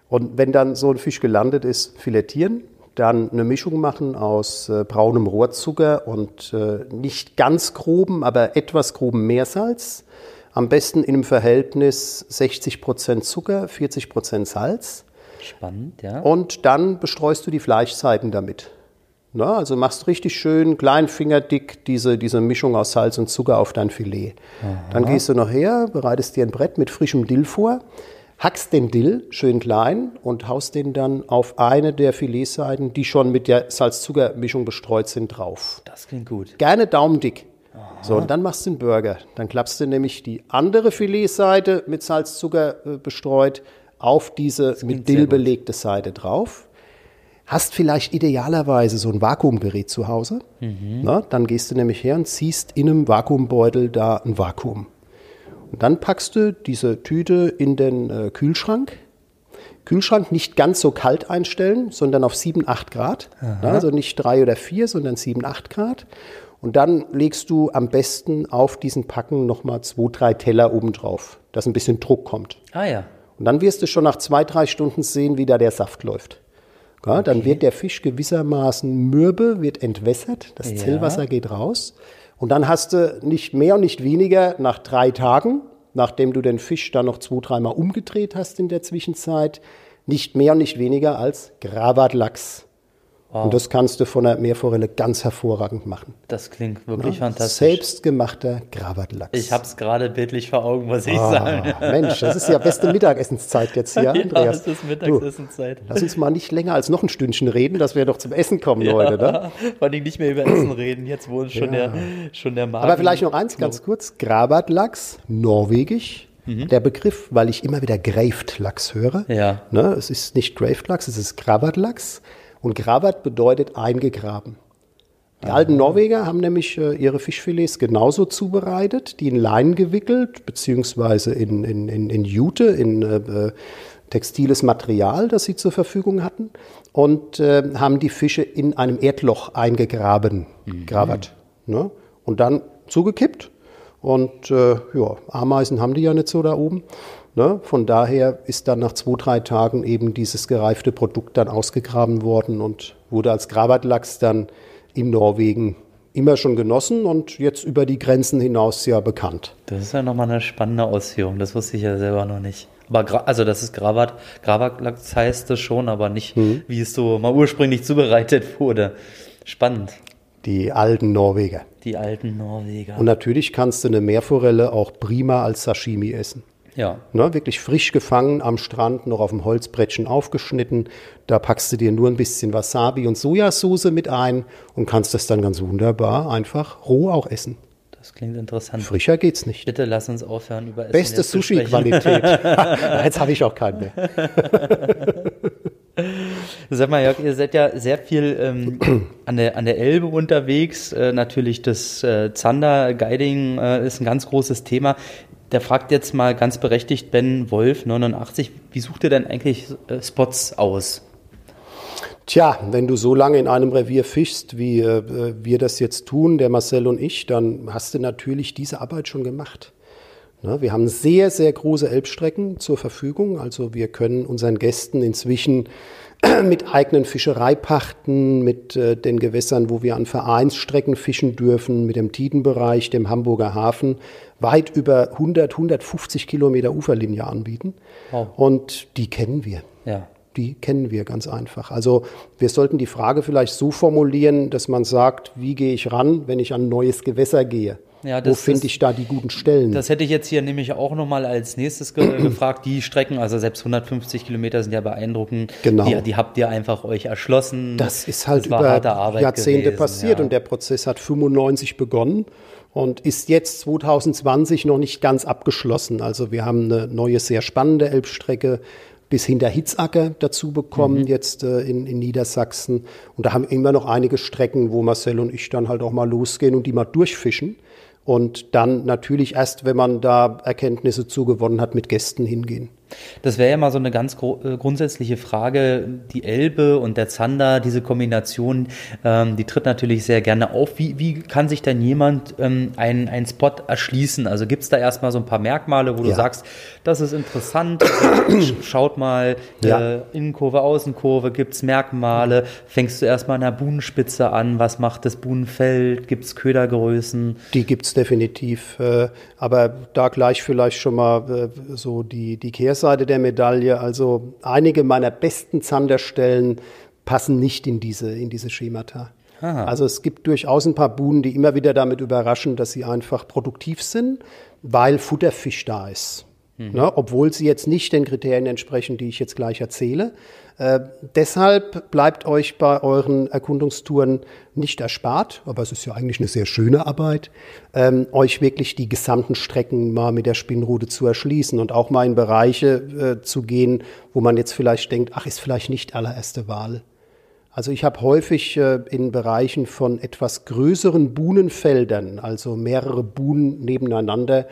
Und wenn dann so ein Fisch gelandet ist, filettieren, dann eine Mischung machen aus äh, braunem Rohrzucker und äh, nicht ganz groben, aber etwas groben Meersalz. Am besten in einem Verhältnis 60% Zucker, 40% Salz. Spannend, ja. Und dann bestreust du die Fleischseiten damit. Na, also machst richtig schön kleinfingerdick diese, diese Mischung aus Salz und Zucker auf dein Filet. Dann gehst du noch her, bereitest dir ein Brett mit frischem Dill vor, hackst den Dill schön klein und haust den dann auf eine der Filetseiten, die schon mit der Salz-Zucker-Mischung bestreut sind, drauf. Das klingt gut. Gerne daumendick. So, und dann machst du einen Burger. Dann klappst du nämlich die andere Filetseite mit Salzzucker äh, bestreut auf diese mit Dill belegte Seite drauf. Hast vielleicht idealerweise so ein Vakuumgerät zu Hause. Mhm. Na, dann gehst du nämlich her und ziehst in einem Vakuumbeutel da ein Vakuum. Und dann packst du diese Tüte in den äh, Kühlschrank. Kühlschrank nicht ganz so kalt einstellen, sondern auf 7, 8 Grad. Ja, also nicht 3 oder 4, sondern 7, 8 Grad. Und dann legst du am besten auf diesen Packen nochmal zwei, drei Teller oben drauf, dass ein bisschen Druck kommt. Ah ja. Und dann wirst du schon nach zwei, drei Stunden sehen, wie da der Saft läuft. Ja, Dann wird der Fisch gewissermaßen mürbe, wird entwässert, das Ja. Zellwasser geht raus. Und dann hast du nicht mehr und nicht weniger nach drei Tagen, nachdem du den Fisch dann noch zwei, dreimal umgedreht hast in der Zwischenzeit, nicht mehr und nicht weniger als Gravatlachs. Und das kannst du von der Meerforelle ganz hervorragend machen. Das klingt wirklich Ja, fantastisch. Selbstgemachter Gravatlachs. Ich habe es gerade bildlich vor Augen, muss ich sagen. Ah, Mensch, das ist ja beste Mittagessenszeit jetzt hier, Andreas. es ist Du, Mittagsessenszeit. Lass uns mal nicht länger als noch ein Stündchen reden, dass wir doch zum Essen kommen heute. Ne? Vor allem nicht mehr über Essen reden, jetzt wo uns schon, Ja. der, schon der Magen... Aber vielleicht noch eins ganz kurz. Gravatlachs, norwegisch. Der Begriff, weil ich immer wieder Graved-Lachs höre. Ja. Ne, es ist nicht Graved-Lachs, es ist Gravatlachs. Und Gravat bedeutet eingegraben. Die alten Norweger haben nämlich äh, ihre Fischfilets genauso zubereitet, die in Leinen gewickelt, beziehungsweise in, in, in, in Jute, in äh, äh, textiles Material, das sie zur Verfügung hatten, und äh, haben die Fische in einem Erdloch eingegraben, Gravat. Ne? Und dann zugekippt. Und äh, ja, Ameisen haben die ja nicht so da oben. Ne? Von daher ist dann nach zwei, drei Tagen eben dieses gereifte Produkt dann ausgegraben worden und wurde als Gravatlachs dann in Norwegen immer schon genossen und jetzt über die Grenzen hinaus ja bekannt. Das ist ja nochmal eine spannende Ausführung, das wusste ich ja selber noch nicht. Aber also das ist Gravat, Gravatlachs heißt es schon, aber nicht, Mhm. wie es so mal ursprünglich zubereitet wurde. Spannend. Die alten Norweger. Die alten Norweger. Und natürlich kannst du eine Meerforelle auch prima als Sashimi essen. Ja. Ne, wirklich frisch gefangen am Strand, noch auf dem Holzbrettchen aufgeschnitten. Da packst du dir nur ein bisschen Wasabi und Sojasauce mit ein und kannst das dann ganz wunderbar einfach roh auch essen. Das klingt interessant. Frischer geht's nicht. Bitte lass uns aufhören über Essen Beste. Sushi-Qualität. Jetzt habe ich auch keinen mehr. Sag mal, Jörg, ihr seid ja sehr viel ähm, an, der, an der Elbe unterwegs. Äh, natürlich das äh, Zander-Guiding äh, ist ein ganz großes Thema. Der fragt jetzt mal ganz berechtigt Ben Wolf, 89, wie sucht ihr denn eigentlich äh, Spots aus? Tja, wenn du so lange in einem Revier fischst, wie äh, wir das jetzt tun, der Marcel und ich, dann hast du natürlich diese Arbeit schon gemacht. Ne, wir haben sehr, sehr große Elbstrecken zur Verfügung. Also wir können unseren Gästen inzwischen mit eigenen Fischereipachten, mit äh, den Gewässern, wo wir an Vereinsstrecken fischen dürfen, mit dem Tidenbereich, dem Hamburger Hafen, weit über 100, 150 Kilometer Uferlinie anbieten. Wow. Und die kennen wir Ja. die kennen wir ganz einfach. Also wir sollten die Frage vielleicht so formulieren, dass man sagt, wie gehe ich ran, wenn ich an ein neues Gewässer gehe? Ja, das, Wo finde ich da die guten Stellen? Das hätte ich jetzt hier nämlich auch nochmal als nächstes ge gefragt. Die Strecken, also selbst 150 Kilometer sind ja beeindruckend. Genau. Die, die habt ihr einfach euch erschlossen. Das ist halt das über Jahrzehnte gewesen, passiert ja. und der Prozess hat 95 begonnen und ist jetzt 2020 noch nicht ganz abgeschlossen. Also wir haben eine neue, sehr spannende Elbstrecke bis hinter Hitzacker dazu bekommen, mhm. jetzt äh, in, in Niedersachsen. Und da haben immer noch einige Strecken, wo Marcel und ich dann halt auch mal losgehen und die mal durchfischen. Und dann natürlich erst, wenn man da Erkenntnisse zugewonnen hat, mit Gästen hingehen. Das wäre ja mal so eine ganz äh, grundsätzliche Frage. Die Elbe und der Zander, diese Kombination, ähm, die tritt natürlich sehr gerne auf. Wie, wie kann sich denn jemand ähm, einen, einen Spot erschließen? Also gibt es da erstmal so ein paar Merkmale, wo du sagst, das ist interessant, schaut mal ja. äh, Innenkurve, Außenkurve, gibt es Merkmale? Fängst du erstmal an der Buhnenspitze an? Was macht das Buhnenfeld? Gibt es Ködergrößen? Die gibt es definitiv. Äh, aber da gleich vielleicht schon mal äh, so die, die Kehrseite Kehrseite der Medaille. Also einige meiner besten Zanderstellen passen nicht in diese, in diese Schemata. Aha. Also es gibt durchaus ein paar Buhnen, die immer wieder damit überraschen, dass sie einfach produktiv sind, weil Futterfisch da ist. Mhm. Ne, obwohl sie jetzt nicht den Kriterien entsprechen, die ich jetzt gleich erzähle. Äh, deshalb bleibt euch bei euren Erkundungstouren nicht erspart, aber es ist ja eigentlich eine sehr schöne Arbeit, ähm, euch wirklich die gesamten Strecken mal mit der Spinnrute zu erschließen und auch mal in Bereiche äh, zu gehen, wo man jetzt vielleicht denkt, ach, ist vielleicht nicht allererste Wahl. Also ich habe häufig äh, in Bereichen von etwas größeren Buhnenfeldern, also mehrere Buhnen nebeneinander,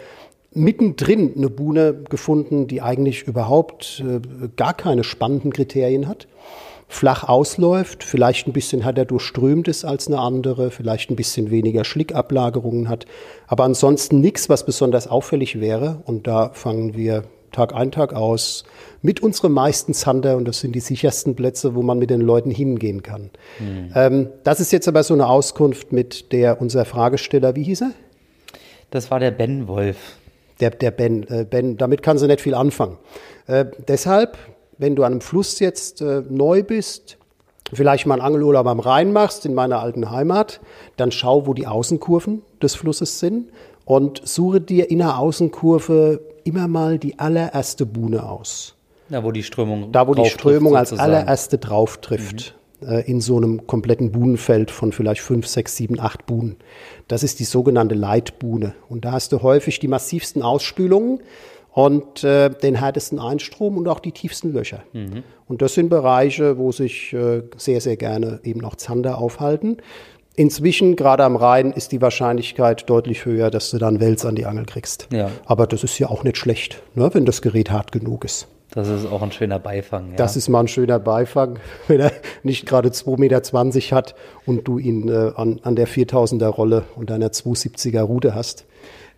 mittendrin eine Buhne gefunden, die eigentlich überhaupt äh, gar keine spannenden Kriterien hat. Flach ausläuft, vielleicht ein bisschen härter durchströmt ist als eine andere, vielleicht ein bisschen weniger Schlickablagerungen hat, aber ansonsten nichts, was besonders auffällig wäre. Und da fangen wir Tag ein, Tag aus mit unserem meisten Zander und das sind die sichersten Plätze, wo man mit den Leuten hingehen kann. Mhm. Ähm, das ist jetzt aber so eine Auskunft, mit der unser Fragesteller, wie hieß er? Das war der Ben Wolf der, der Ben, äh, Ben, damit kann sie nicht viel anfangen. Äh, deshalb, wenn du an einem Fluss jetzt äh, neu bist, vielleicht mal einen Angelurlaub am Rhein machst, in meiner alten Heimat, dann schau, wo die Außenkurven des Flusses sind und suche dir in der Außenkurve immer mal die allererste Buhne aus. Da, wo die Strömung Da, wo die Strömung trifft, als allererste drauf trifft. Mhm in so einem kompletten Buhnenfeld von vielleicht fünf, sechs, sieben, acht Buhnen. Das ist die sogenannte Leitbuhne. Und da hast du häufig die massivsten Ausspülungen und äh, den härtesten Einstrom und auch die tiefsten Löcher. Mhm. Und das sind Bereiche, wo sich äh, sehr, sehr gerne eben auch Zander aufhalten. Inzwischen, gerade am Rhein, ist die Wahrscheinlichkeit deutlich höher, dass du dann Wels an die Angel kriegst. Ja. Aber das ist ja auch nicht schlecht, ne, wenn das Gerät hart genug ist. Das ist auch ein schöner Beifang. Ja. Das ist mal ein schöner Beifang, wenn er nicht gerade 2,20 Meter hat und du ihn äh, an, an der 4000er Rolle und einer 270er Route hast.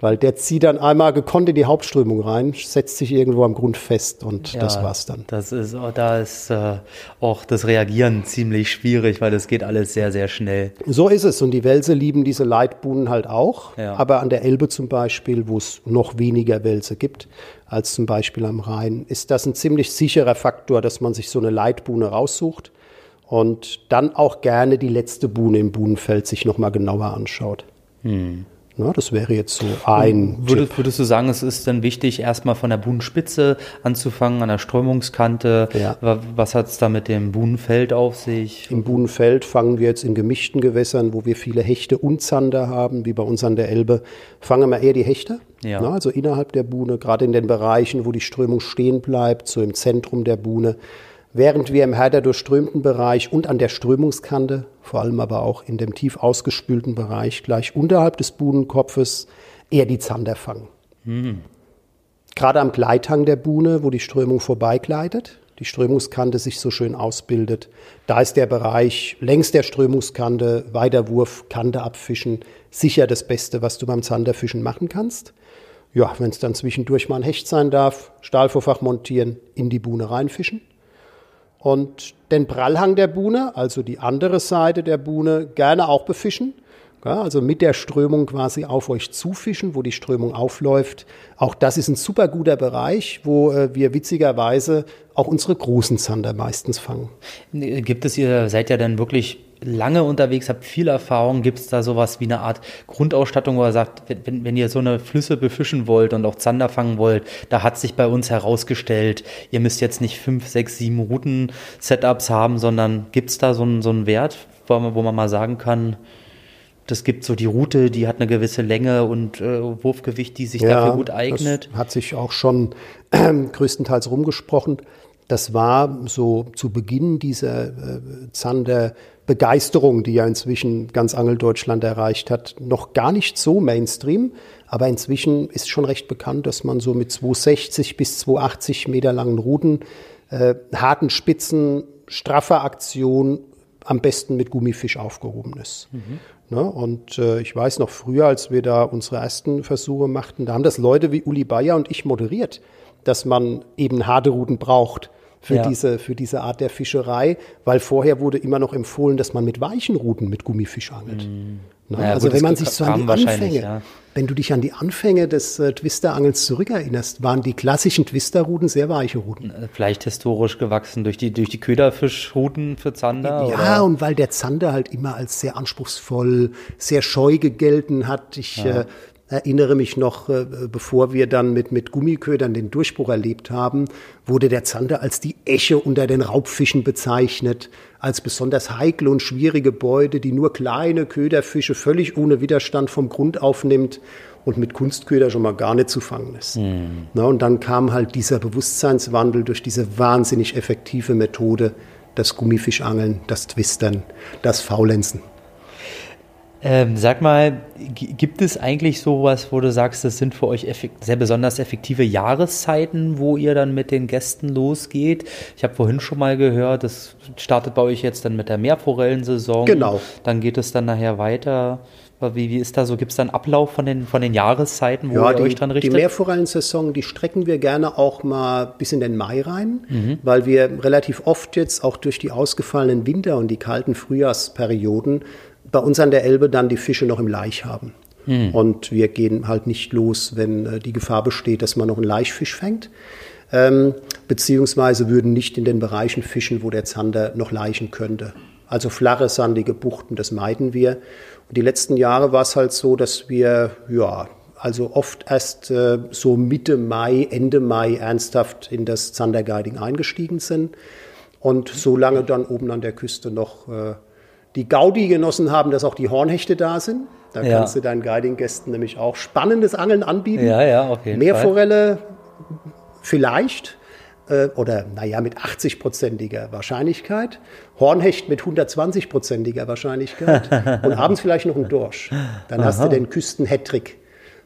Weil der zieht dann einmal gekonnt in die Hauptströmung rein, setzt sich irgendwo am Grund fest und ja, das war's dann. Das ist, da ist äh, auch das Reagieren ziemlich schwierig, weil das geht alles sehr, sehr schnell. So ist es. Und die Wälse lieben diese Leitbuhnen halt auch. Ja. Aber an der Elbe zum Beispiel, wo es noch weniger Wälse gibt, als zum Beispiel am Rhein, ist das ein ziemlich sicherer Faktor, dass man sich so eine Leitbuhne raussucht und dann auch gerne die letzte Buhne im Buhnenfeld sich nochmal genauer anschaut. Hm. Na, das wäre jetzt so ein. Würdest, würdest, du sagen, es ist dann wichtig, erstmal von der Buhnenspitze anzufangen, an der Strömungskante? Ja. Was hat es da mit dem Buhnenfeld auf sich? Im Buhnenfeld fangen wir jetzt in gemischten Gewässern, wo wir viele Hechte und Zander haben, wie bei uns an der Elbe, fangen wir eher die Hechte. Ja. Na, also innerhalb der Buhne, gerade in den Bereichen, wo die Strömung stehen bleibt, so im Zentrum der Buhne während wir im härter durchströmten Bereich und an der Strömungskante, vor allem aber auch in dem tief ausgespülten Bereich gleich unterhalb des Buhnenkopfes, eher die Zander fangen. Mhm. Gerade am Gleithang der Buhne, wo die Strömung vorbeigleitet, die Strömungskante sich so schön ausbildet, da ist der Bereich längs der Strömungskante, Weiterwurf, Kante abfischen, sicher das Beste, was du beim Zanderfischen machen kannst. Ja, wenn es dann zwischendurch mal ein Hecht sein darf, Stahlvorfach montieren, in die Buhne reinfischen und den Prallhang der Buhne, also die andere Seite der Buhne, gerne auch befischen. Ja, also mit der Strömung quasi auf euch zufischen, wo die Strömung aufläuft. Auch das ist ein super guter Bereich, wo äh, wir witzigerweise auch unsere großen Zander meistens fangen. Gibt es, ihr seid ja dann wirklich lange unterwegs, habt viel Erfahrung. Gibt es da sowas wie eine Art Grundausstattung, wo ihr sagt, wenn, wenn ihr so eine Flüsse befischen wollt und auch Zander fangen wollt, da hat sich bei uns herausgestellt, ihr müsst jetzt nicht fünf, sechs, sieben Routen-Setups haben, sondern gibt es da so einen, so einen Wert, wo man, wo man mal sagen kann, das gibt so die Route, die hat eine gewisse Länge und äh, Wurfgewicht, die sich ja, dafür gut eignet. Das hat sich auch schon äh, größtenteils rumgesprochen. Das war so zu Beginn dieser äh, Zander Begeisterung, die ja inzwischen ganz Angeldeutschland erreicht hat, noch gar nicht so Mainstream. Aber inzwischen ist schon recht bekannt, dass man so mit 260 bis 280 Meter langen Ruten, äh, harten Spitzen, straffer Aktion am besten mit Gummifisch aufgehoben ist. Mhm. Ne? Und äh, ich weiß noch früher, als wir da unsere ersten Versuche machten, da haben das Leute wie Uli Bayer und ich moderiert, dass man eben harte Ruten braucht für, ja. diese, für diese Art der Fischerei, weil vorher wurde immer noch empfohlen, dass man mit weichen Ruten mit Gummifisch angelt. Mhm. Naja, also gut, wenn man sich so an die Anfänge, ja. wenn du dich an die Anfänge des äh, Twisterangels zurückerinnerst, waren die klassischen Twisterruten sehr weiche Ruten. Äh, vielleicht historisch gewachsen durch die, durch die Köderfischruten für Zander? Ja, oder? und weil der Zander halt immer als sehr anspruchsvoll, sehr scheu gegelten hat. Ich ja. äh, erinnere mich noch, äh, bevor wir dann mit, mit Gummiködern den Durchbruch erlebt haben, wurde der Zander als die Esche unter den Raubfischen bezeichnet, als besonders heikle und schwierige Beute, die nur kleine Köderfische völlig ohne Widerstand vom Grund aufnimmt und mit Kunstköder schon mal gar nicht zu fangen ist. Mhm. Na, und dann kam halt dieser Bewusstseinswandel durch diese wahnsinnig effektive Methode, das Gummifischangeln, das Twistern, das Faulenzen. Ähm, sag mal, gibt es eigentlich sowas, wo du sagst, das sind für euch sehr besonders effektive Jahreszeiten, wo ihr dann mit den Gästen losgeht? Ich habe vorhin schon mal gehört, das startet bei euch jetzt dann mit der Meerforellensaison. Genau. Dann geht es dann nachher weiter. Wie, wie ist da so? Gibt es da einen Ablauf von den, von den Jahreszeiten, wo ja, ihr die, euch dran richtet? Die Meerforellensaison, die strecken wir gerne auch mal bis in den Mai rein, mhm. weil wir relativ oft jetzt auch durch die ausgefallenen Winter- und die kalten Frühjahrsperioden bei uns an der Elbe dann die Fische noch im Laich haben. Hm. Und wir gehen halt nicht los, wenn äh, die Gefahr besteht, dass man noch einen Laichfisch fängt. Ähm, beziehungsweise würden nicht in den Bereichen fischen, wo der Zander noch laichen könnte. Also flache, sandige Buchten, das meiden wir. Und die letzten Jahre war es halt so, dass wir, ja, also oft erst äh, so Mitte Mai, Ende Mai ernsthaft in das Zanderguiding eingestiegen sind und so lange dann oben an der Küste noch äh, die Gaudi genossen haben, dass auch die Hornhechte da sind. Da ja. kannst du deinen Guiding-Gästen nämlich auch spannendes Angeln anbieten. Ja, ja, auf jeden Meerforelle Fall. vielleicht äh, oder naja, mit 80-prozentiger Wahrscheinlichkeit. Hornhecht mit 120-prozentiger Wahrscheinlichkeit. und abends vielleicht noch ein Dorsch. Dann Aha. hast du den Küsten-Hattrick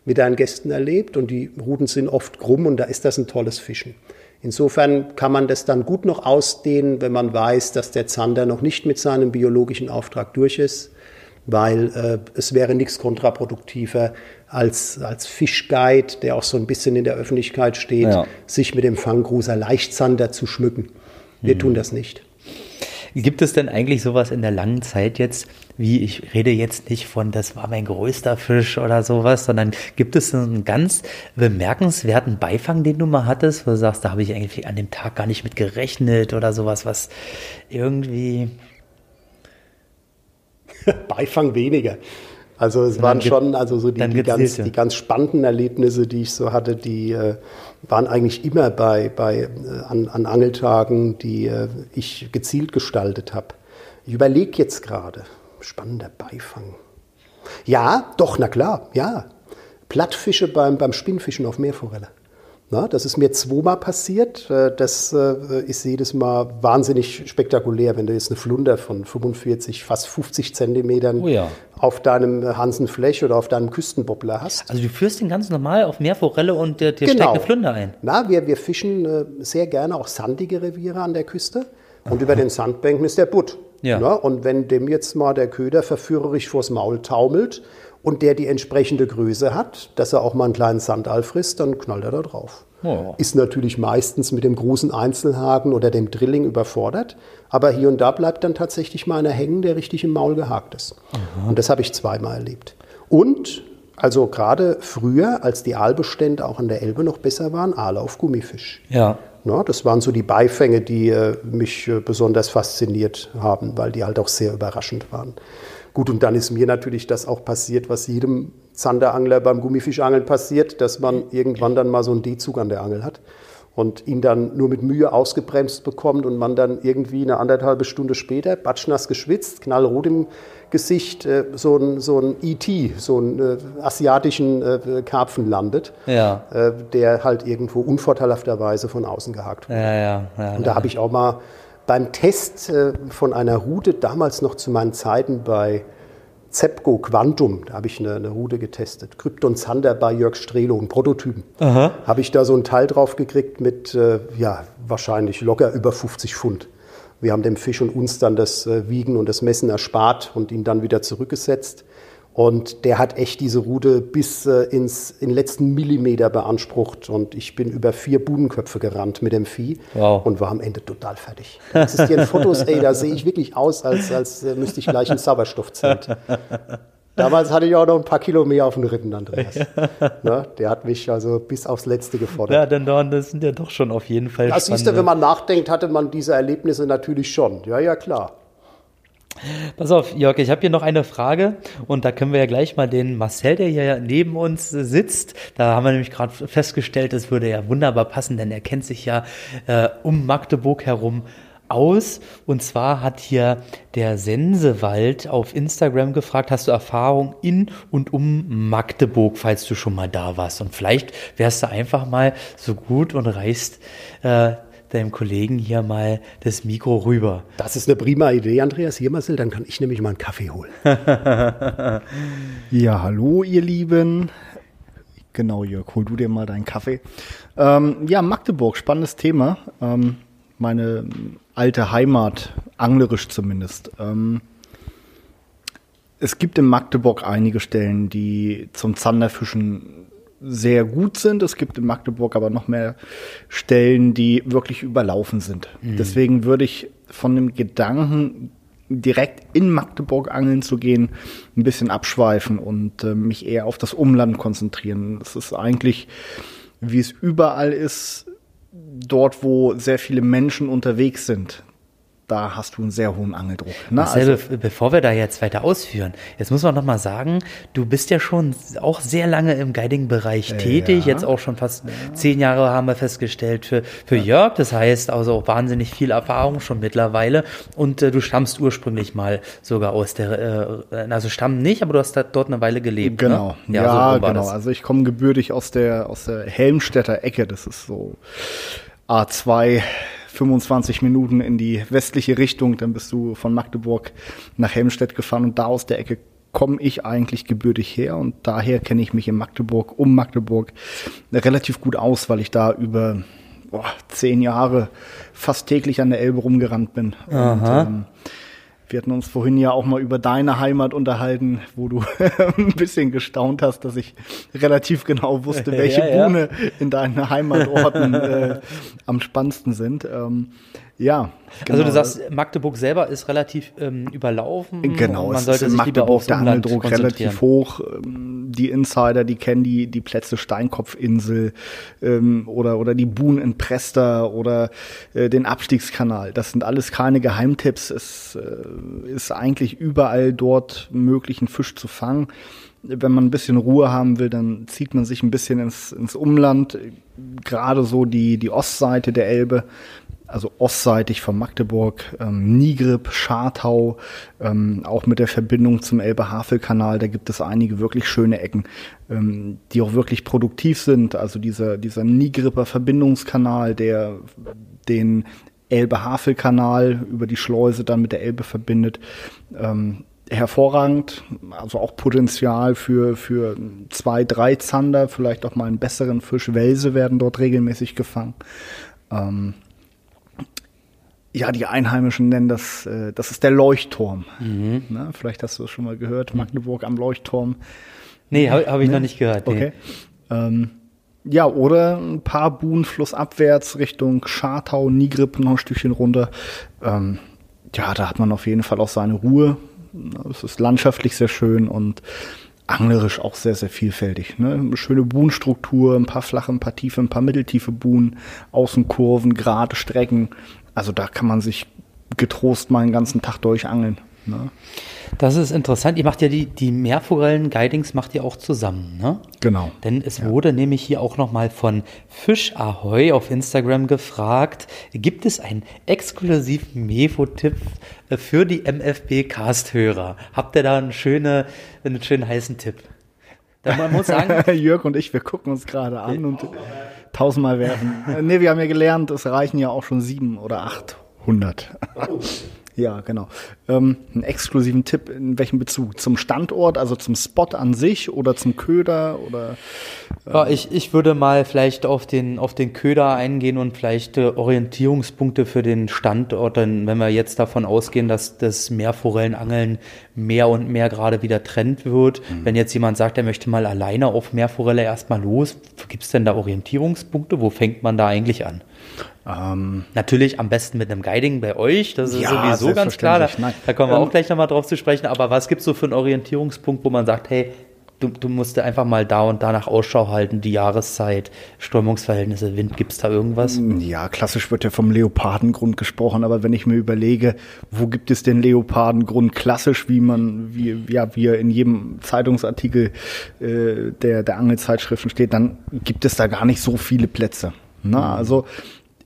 mit deinen Gästen erlebt und die Ruten sind oft krumm und da ist das ein tolles Fischen. Insofern kann man das dann gut noch ausdehnen, wenn man weiß, dass der Zander noch nicht mit seinem biologischen Auftrag durch ist, weil äh, es wäre nichts kontraproduktiver als, als Fischguide, der auch so ein bisschen in der Öffentlichkeit steht, ja. sich mit dem Fanggruser Leichtzander zu schmücken. Wir mhm. tun das nicht. Gibt es denn eigentlich sowas in der langen Zeit jetzt, wie ich rede jetzt nicht von, das war mein größter Fisch oder sowas, sondern gibt es einen ganz bemerkenswerten Beifang, den du mal hattest, wo du sagst, da habe ich eigentlich an dem Tag gar nicht mit gerechnet oder sowas, was irgendwie. Beifang weniger. Also es waren schon, also so die, die, ganz, die ganz spannenden Erlebnisse, die ich so hatte, die äh, waren eigentlich immer bei, bei äh, an, an Angeltagen, die äh, ich gezielt gestaltet habe. Ich überlege jetzt gerade, spannender Beifang. Ja, doch, na klar, ja. Plattfische beim, beim Spinnfischen auf Meerforelle. Na, das ist mir zweimal passiert. Äh, das äh, ist jedes Mal wahnsinnig spektakulär, wenn du jetzt eine Flunder von 45, fast 50 Zentimetern oh ja. auf deinem Hansenflech oder auf deinem Küstenbobbler hast. Also du führst den ganz normal auf Meerforelle und dir, dir genau. eine Flunder ein? Na, wir, wir fischen äh, sehr gerne auch sandige Reviere an der Küste. Und Aha. über den Sandbänken ist der Butt. Ja. Na, und wenn dem jetzt mal der Köder verführerisch vors Maul taumelt und der die entsprechende Größe hat, dass er auch mal einen kleinen Sandal frisst, dann knallt er da drauf. Oh. Ist natürlich meistens mit dem großen Einzelhaken oder dem Drilling überfordert, aber hier und da bleibt dann tatsächlich mal einer hängen, der richtig im Maul gehakt ist. Aha. Und das habe ich zweimal erlebt. Und also gerade früher, als die Aalbestände auch an der Elbe noch besser waren, Aale auf Gummifisch. Ja. Na, das waren so die Beifänge, die äh, mich äh, besonders fasziniert haben, weil die halt auch sehr überraschend waren. Gut, und dann ist mir natürlich das auch passiert, was jedem Zanderangler beim Gummifischangeln passiert, dass man irgendwann dann mal so einen D-Zug an der Angel hat und ihn dann nur mit Mühe ausgebremst bekommt und man dann irgendwie eine anderthalbe Stunde später, batschnass geschwitzt, knallrot im Gesicht, äh, so ein, so ein E.T., so einen äh, asiatischen äh, Karpfen landet, Ja. der halt irgendwo unvorteilhafterweise von außen gehakt wurde. Ja, ja, ja. Und da habe ich auch mal beim Test äh, von einer Route, damals noch zu meinen Zeiten bei Zepco Quantum, da habe ich eine, eine Route getestet. Krypton Zander bei Jörg Strelo, ein Prototypen. Habe ich da so ein Teil drauf gekriegt mit, äh, ja, wahrscheinlich locker über 50 Pfund. Wir haben dem Fisch und uns dann das äh, Wiegen und das Messen erspart und ihn dann wieder zurückgesetzt. Und der hat echt diese Route bis äh, ins in den letzten Millimeter beansprucht. Und ich bin über vier Budenköpfe gerannt mit dem Vieh Wow. und war am Ende total fertig. Da existieren Fotos, ey, da sehe ich wirklich aus, als, als äh, müsste ich gleich ein Sauerstoffzelt. Damals hatte ich auch noch ein paar Kilo mehr auf den Rippen, Andreas. Ne? Der hat mich also bis aufs Letzte gefordert. Ja, denn da- das sind ja doch schon auf jeden Fall Das siehst du, wenn man nachdenkt, hatte man diese Erlebnisse natürlich schon. Ja, ja, klar. Pass auf, Jörg, ich habe hier noch eine Frage und da können wir ja gleich mal den Marcel, der hier neben uns sitzt, da haben wir nämlich gerade festgestellt, das würde ja wunderbar passen, denn er kennt sich ja äh, um Magdeburg herum aus. Und zwar hat hier der Sensewald auf Instagram gefragt, hast du Erfahrung in und um Magdeburg, falls du schon mal da warst? Und vielleicht wärst du einfach mal so gut und reißt äh, deinem Kollegen hier mal das Mikro rüber. Das ist eine prima Idee, Andreas Hiermasel. Dann kann ich nämlich mal einen Kaffee holen. Ja, hallo ihr Lieben. Genau, Jörg, hol du dir mal deinen Kaffee. Ähm, ja, Magdeburg, spannendes Thema. Ähm, meine alte Heimat, anglerisch zumindest. Ähm, es gibt in Magdeburg einige Stellen, die zum Zanderfischen sehr gut sind. Es gibt in Magdeburg aber noch mehr Stellen, die wirklich überlaufen sind. Deswegen würde ich von dem Gedanken, direkt in Magdeburg angeln zu gehen, ein bisschen abschweifen und äh, mich eher auf das Umland konzentrieren. Es ist eigentlich, wie es überall ist, dort, wo sehr viele Menschen unterwegs sind. Da hast du einen sehr hohen Angeldruck. Ne? Marcel, Also- be- bevor wir da jetzt weiter ausführen, jetzt muss man noch mal sagen, du bist ja schon auch sehr lange im Guiding-Bereich tätig, jetzt auch schon fast zehn Jahre haben wir festgestellt für, für Jörg, das heißt also auch wahnsinnig viel Erfahrung schon mittlerweile und äh, du stammst ursprünglich mal sogar aus der, äh, also stammen nicht, aber du hast dort eine Weile gelebt. Genau, ne? ja, so genau. das. Also ich komme gebürtig aus der aus der Helmstädter Ecke. Das ist so A2, 25 Minuten in die westliche Richtung. Dann bist du von Magdeburg nach Helmstedt gefahren und da aus der Ecke komme ich eigentlich gebürtig her und daher kenne ich mich in Magdeburg, um Magdeburg relativ gut aus, weil ich da über boah, zehn Jahre fast täglich an der Elbe rumgerannt bin. Und, ähm, wir hatten uns vorhin ja auch mal über deine Heimat unterhalten, wo du ein bisschen gestaunt hast, dass ich relativ genau wusste, welche Ja, ja. Buhne in deinen Heimatorten äh, am spannendsten sind. Ähm, ja, Also du genau. sagst, Magdeburg selber ist relativ ähm, überlaufen. Genau, man es sollte ist in Magdeburg der Angeldruck relativ hoch. Ähm, Die Insider, die kennen die, die Plätze Steinkopfinsel ähm, oder, oder die Buhn in Prester oder äh, den Abstiegskanal. Das sind alles keine Geheimtipps. Es äh, ist eigentlich überall dort möglich, einen Fisch zu fangen. Wenn man ein bisschen Ruhe haben will, dann zieht man sich ein bisschen ins, ins Umland. Gerade so die, die Ostseite der Elbe also ostseitig von Magdeburg, ähm, Nigrib, Schartau, ähm, auch mit der Verbindung zum Elbe-Havel-Kanal, da gibt es einige wirklich schöne Ecken, ähm, die auch wirklich produktiv sind. Also dieser, dieser Nigripper Verbindungskanal, der den Elbe-Havel-Kanal über die Schleuse dann mit der Elbe verbindet, ähm, hervorragend, also auch Potenzial für, für zwei, drei Zander, vielleicht auch mal einen besseren Fisch. Welse werden dort regelmäßig gefangen. Ähm, ja, die Einheimischen nennen das, äh, das ist der Leuchtturm. Ne? Vielleicht hast du es schon mal gehört, Magdeburg am Leuchtturm. Nee, habe hab ich noch nicht gehört. Nee. Okay. Ähm, ja, oder ein paar Buhnen flussabwärts Richtung Schartau, Nigrib noch ein Stückchen runter. Ähm, ja, da hat man auf jeden Fall auch seine Ruhe. Es ist landschaftlich sehr schön und anglerisch auch sehr, sehr vielfältig. Ne? Eine schöne Buhnstruktur, ein paar flache, ein paar tiefe, ein paar mitteltiefe Buhnen, Außenkurven, gerade Strecken. Also da kann man sich getrost mal einen ganzen Tag durchangeln. Ne? Das ist interessant. Ihr macht ja die, die Meerforellen-Guidings macht ihr auch zusammen, ne? Genau. Denn es ja. wurde nämlich hier auch nochmal von Fisch Ahoy auf Instagram gefragt, gibt es einen exklusiven Mefo-Tipp äh, für die MFB-Cast-Hörer? Habt ihr da einen, schöne, einen schönen heißen Tipp? Da man muss sagen, Jörg und ich, wir gucken uns gerade an und tausendmal werfen. Nee, wir haben ja gelernt, es reichen ja auch schon sieben oder achthundert. Ja, genau. Ähm, einen exklusiven Tipp in welchem Bezug? Zum Standort, also zum Spot an sich oder zum Köder oder? Ähm ja, ich, ich würde mal vielleicht auf den, auf den Köder eingehen und vielleicht äh, Orientierungspunkte für den Standort, denn wenn wir jetzt davon ausgehen, dass das Meerforellenangeln mehr und mehr gerade wieder Trend wird, mhm. wenn jetzt jemand sagt, er möchte mal alleine auf Meerforelle erstmal los, gibt es denn da Orientierungspunkte? Wo fängt man da eigentlich an? Ähm, Natürlich am besten mit einem Guiding bei euch, das ist ja, sowieso ganz klar. Da, da kommen wir ähm, auch gleich nochmal drauf zu sprechen. Aber was gibt es so für einen Orientierungspunkt, wo man sagt, hey, du, du musst einfach mal da und da nach Ausschau halten, die Jahreszeit, Strömungsverhältnisse, Wind, gibt es da irgendwas? Ja, klassisch wird ja vom Leopardengrund gesprochen, aber wenn ich mir überlege, wo gibt es den Leopardengrund klassisch, wie man, wie, ja, wie er in jedem Zeitungsartikel äh, der, der Angelzeitschriften steht, dann gibt es da gar nicht so viele Plätze. Na, mhm. also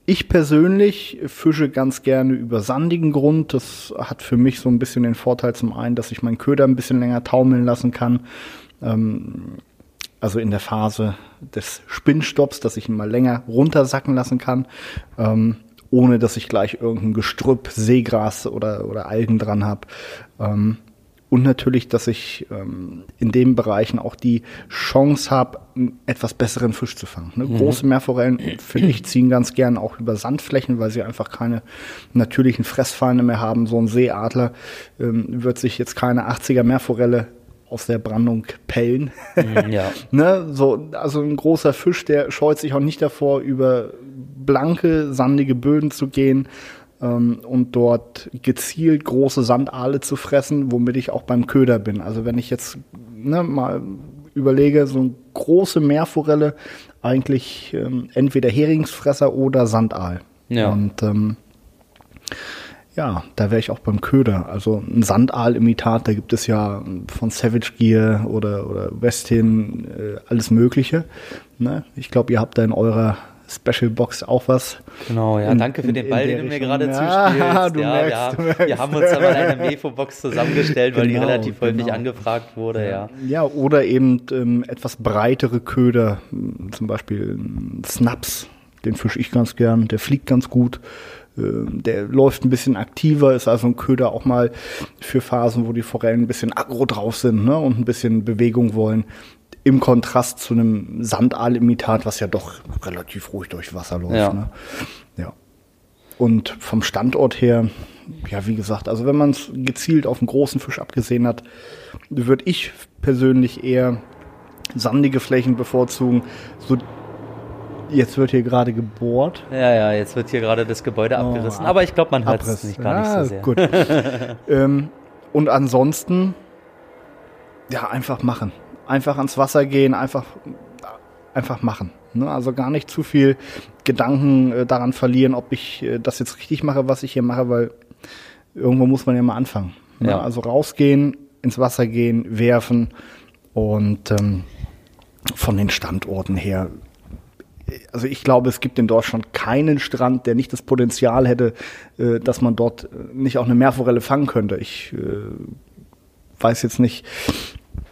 ich persönlich fische ganz gerne über sandigen Grund. Das hat für mich so ein bisschen den Vorteil zum einen, dass ich meinen Köder ein bisschen länger taumeln lassen kann. Ähm, also in der Phase des Spinnstopps, dass ich ihn mal länger runtersacken lassen kann, ähm, ohne dass ich gleich irgendein Gestrüpp, Seegras oder, oder Algen dran habe. Ähm, und natürlich, dass ich ähm, in den Bereichen auch die Chance habe, einen etwas besseren Fisch zu fangen. Ne? Mhm. Große Meerforellen, finde ich, ziehen ganz gern auch über Sandflächen, weil sie einfach keine natürlichen Fressfeinde mehr haben. So ein Seeadler ähm, wird sich jetzt keine 80er Meerforelle aus der Brandung pellen. Mhm, ja. ne? so, also ein großer Fisch, der scheut sich auch nicht davor, über blanke, sandige Böden zu gehen ähm, und dort gezielt große Sandaale zu fressen, womit ich auch beim Köder bin. Also wenn ich jetzt ne, mal überlege, so eine große Meerforelle, eigentlich ähm, entweder Heringsfresser oder Sandaal. Ja. Und ähm, ja, da wäre ich auch beim Köder. Also ein Sandaal-Imitat, da gibt es ja von Savage Gear oder, oder Westin äh, alles Mögliche. Ne? Ich glaube, ihr habt da in eurer Special Box auch was. Genau, ja, in, danke für den Ball, den du mir gerade ja, zuspielst. Du ja, merkst, ja, du merkst. Wir haben uns aber eine Mefo-Box zusammengestellt, weil genau, die relativ häufig genau. angefragt wurde, ja. Ja, oder eben ähm, etwas breitere Köder, zum Beispiel Snaps, den fische ich ganz gern, der fliegt ganz gut ähm, der läuft ein bisschen aktiver, ist also ein Köder auch mal für Phasen, wo die Forellen ein bisschen aggro drauf sind ne, und ein bisschen Bewegung wollen im Kontrast zu einem Sandaal-Imitat, was ja doch relativ ruhig durch Wasser läuft. Ja. Ne? ja. Und vom Standort her, ja, wie gesagt, also wenn man es gezielt auf einen großen Fisch abgesehen hat, würde ich persönlich eher sandige Flächen bevorzugen. So, jetzt wird hier gerade gebohrt. Ja, ja, jetzt wird hier gerade das Gebäude oh, abgerissen. Aber ich glaube, man hört es nicht gar ja, nicht so sehr. Gut. ähm, und ansonsten, ja, einfach machen einfach ans Wasser gehen, einfach, einfach machen. Ne? Also gar nicht zu viel Gedanken äh, daran verlieren, ob ich äh, das jetzt richtig mache, was ich hier mache, weil irgendwo muss man ja mal anfangen. Ne? Ja. Also rausgehen, ins Wasser gehen, werfen und ähm, von den Standorten her also ich glaube, es gibt in Deutschland keinen Strand, der nicht das Potenzial hätte, äh, dass man dort äh, nicht auch eine Meerforelle fangen könnte. Ich äh, weiß jetzt nicht.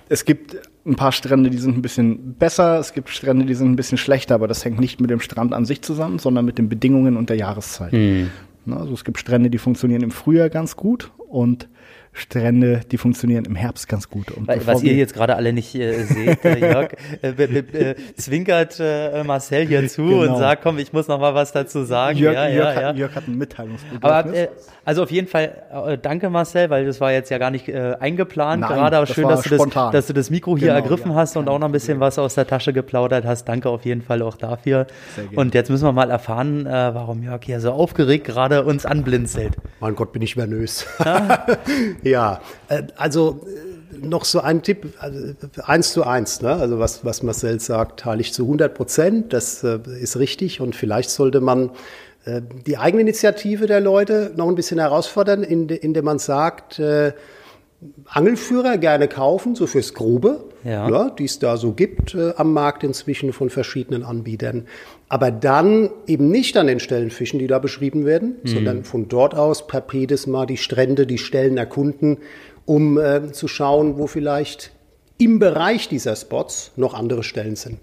Es gibt ein paar Strände, die sind ein bisschen besser, es gibt Strände, die sind ein bisschen schlechter, aber das hängt nicht mit dem Strand an sich zusammen, sondern mit den Bedingungen und der Jahreszeit. Mhm. Also es gibt Strände, die funktionieren im Frühjahr ganz gut und Strände, die funktionieren im Herbst ganz gut. Und Was ihr jetzt gerade alle nicht äh, seht, äh, Jörg, äh, äh, zwinkert äh, Marcel hier zu genau. und sagt, komm, ich muss noch mal was dazu sagen. Jörg, ja, Jörg, ja, hat, Jörg hat ein Mitteilungsbedürfnis. Aber, also auf jeden Fall, äh, danke Marcel, weil das war jetzt ja gar nicht äh, eingeplant Nein, gerade, aber schön, dass du, das, dass du das Mikro hier genau, ergriffen ja, hast und auch noch ein bisschen was aus der Tasche geplaudert hast. Danke auf jeden Fall auch dafür. Und jetzt müssen wir mal erfahren, äh, warum Jörg hier so aufgeregt gerade uns anblinzelt. Mein Gott, bin ich nervös. Ja, äh, also noch so ein Tipp, also eins zu eins, ne? also was, was Marcel sagt, teile ich zu 100 Prozent, das äh, ist richtig und vielleicht sollte man äh, die Eigeninitiative der Leute noch ein bisschen herausfordern, indem man sagt, äh, Angelführer gerne kaufen, so fürs Grobe, ja. ja die es da so gibt äh, am Markt inzwischen von verschiedenen Anbietern. Aber dann eben nicht an den Stellen fischen, die da beschrieben werden, mhm. sondern von dort aus per Pedis mal die Strände, die Stellen erkunden, um äh, zu schauen, wo vielleicht im Bereich dieser Spots noch andere Stellen sind.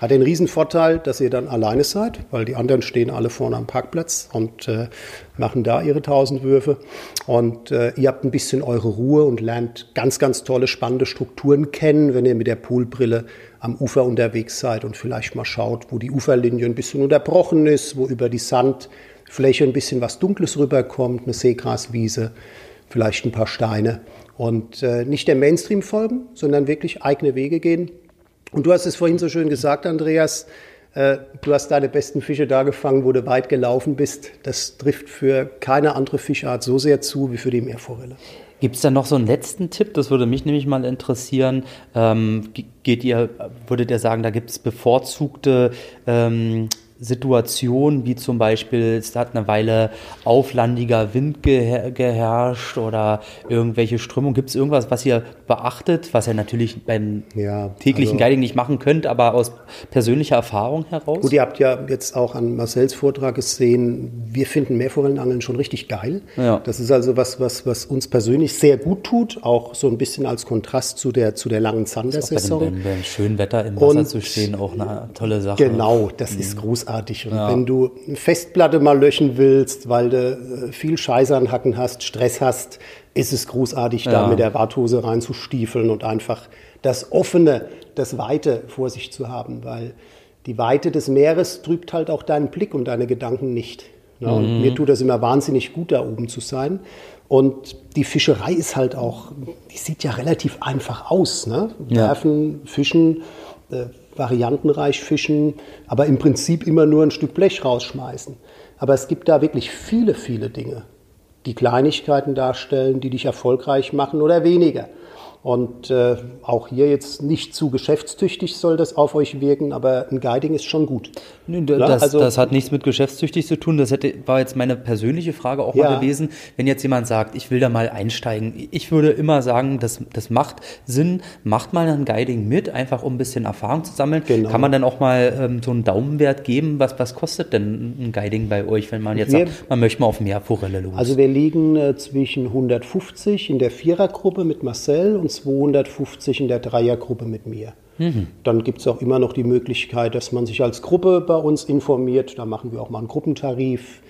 Hat den Riesenvorteil, dass ihr dann alleine seid, weil die anderen stehen alle vorne am Parkplatz und äh, machen da ihre tausend Würfe. Und äh, ihr habt ein bisschen eure Ruhe und lernt ganz, ganz tolle, spannende Strukturen kennen, wenn ihr mit der Poolbrille am Ufer unterwegs seid und vielleicht mal schaut, wo die Uferlinie ein bisschen unterbrochen ist, wo über die Sandfläche ein bisschen was Dunkles rüberkommt, eine Seegraswiese, vielleicht ein paar Steine. Und äh, nicht der Mainstream folgen, sondern wirklich eigene Wege gehen und du hast es vorhin so schön gesagt, Andreas, äh, du hast deine besten Fische da gefangen, wo du weit gelaufen bist. Das trifft für keine andere Fischart so sehr zu wie für die Meerforelle. Gibt es da noch so einen letzten Tipp? Das würde mich nämlich mal interessieren. Ähm, geht ihr, würdet ihr sagen, da gibt es bevorzugte ähm, Situationen, wie zum Beispiel, es hat eine Weile auflandiger Wind geher geherrscht oder irgendwelche Strömungen. Gibt es irgendwas, was ihr beachtet, was ihr natürlich beim ja, täglichen also, Guiding nicht machen könnt, aber aus persönlicher Erfahrung heraus? Gut, ihr habt ja jetzt auch an Marcells Vortrag gesehen, wir finden Meerforellenangeln schon richtig geil. Ja. Das ist also was, was, was uns persönlich sehr gut tut, auch so ein bisschen als Kontrast zu der, zu der langen Zandersaison. Bei, bei, schönen Wetter im Wasser Und, zu stehen, auch eine tolle Sache. Genau, das mhm. ist großartig großartig. Und ja. wenn du eine Festplatte mal löschen willst, weil du äh, viel Scheiße an Hacken hast, Stress hast, ist es großartig, ja. da mit der Warthose reinzustiefeln und einfach das Offene, das Weite vor sich zu haben, weil die Weite des Meeres trübt halt auch deinen Blick und deine Gedanken nicht. Ja, ne? und mhm. mir tut das immer wahnsinnig gut, da oben zu sein. Und die Fischerei ist halt auch, die sieht ja relativ einfach aus. Ne? Werfen, fischen, äh, variantenreich fischen, aber im Prinzip immer nur ein Stück Blech rausschmeißen. Aber es gibt da wirklich viele, viele Dinge, die Kleinigkeiten darstellen, die dich erfolgreich machen oder weniger. Und äh, auch hier jetzt nicht zu geschäftstüchtig soll das auf euch wirken, aber ein Guiding ist schon gut. Nee, das, also, das, hat nichts mit geschäftstüchtig zu tun. Das hätte, war jetzt meine persönliche Frage auch ja. mal gewesen. Wenn jetzt jemand sagt, ich will da mal einsteigen, ich würde immer sagen, das, das macht Sinn, macht mal ein Guiding mit, einfach um ein bisschen Erfahrung zu sammeln. Genau. Kann man dann auch mal ähm, so einen Daumenwert geben? Was, was kostet denn ein Guiding bei euch, wenn man jetzt wir, sagt, man möchte mal auf mehr Forelle los? Also wir liegen äh, zwischen 150 in der Vierergruppe mit Marcel und 250 in der Dreiergruppe mit mir. Mhm. Dann gibt es auch immer noch die Möglichkeit, dass man sich als Gruppe bei uns informiert. Da machen wir auch mal einen Gruppentarif.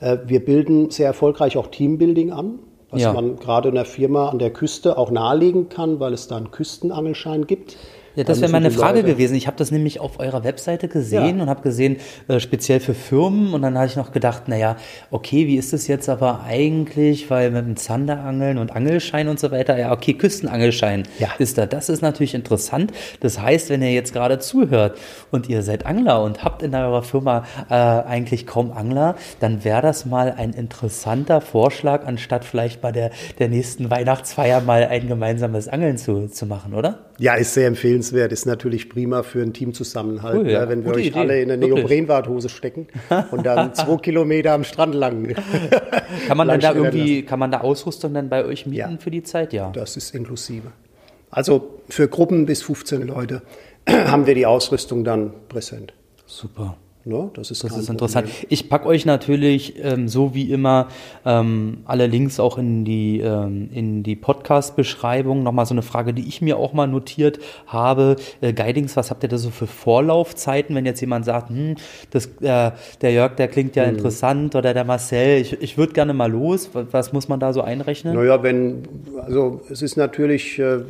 Äh, wir bilden sehr erfolgreich auch Teambuilding an, was ja. man gerade in der Firma an der Küste auch nahelegen kann, weil es da einen Küstenangelschein gibt. Ja, das wäre meine Frage Leute. gewesen. Ich habe das nämlich auf eurer Webseite gesehen ja. und habe gesehen, äh, speziell für Firmen. Und dann habe ich noch gedacht, naja, okay, wie ist das jetzt aber eigentlich, weil mit dem Zanderangeln und Angelschein und so weiter, ja, okay, Küstenangelschein ja. ist da. Das ist natürlich interessant. Das heißt, wenn ihr jetzt gerade zuhört und ihr seid Angler und habt in eurer Firma äh, eigentlich kaum Angler, dann wäre das mal ein interessanter Vorschlag, anstatt vielleicht bei der, der nächsten Weihnachtsfeier mal ein gemeinsames Angeln zu, zu machen, oder? Ja, ist sehr empfehlenswert, ist natürlich prima für einen Teamzusammenhalt, cool, ja. wenn wir Gute euch Idee. alle in eine Neoprenwarthose stecken und dann zwei Kilometer am Strand lang. kann man dann da irgendwie, kann man da Ausrüstung dann bei euch mieten ja. für die Zeit? Ja. Das ist inklusive. Also für Gruppen bis 15 Leute haben wir die Ausrüstung dann präsent. Super. Ne? Das ist, das ist interessant. Ich packe euch natürlich, ähm, so wie immer, ähm, alle Links auch in die, ähm, in die Podcast-Beschreibung. Nochmal so eine Frage, die ich mir auch mal notiert habe. Äh, Guidings, was habt ihr da so für Vorlaufzeiten, wenn jetzt jemand sagt, hm, das, äh, der Jörg, der klingt ja hm. interessant oder der Marcel, ich, ich würde gerne mal los. Was, was, muss man da so einrechnen? Naja, wenn, also es ist natürlich. Äh,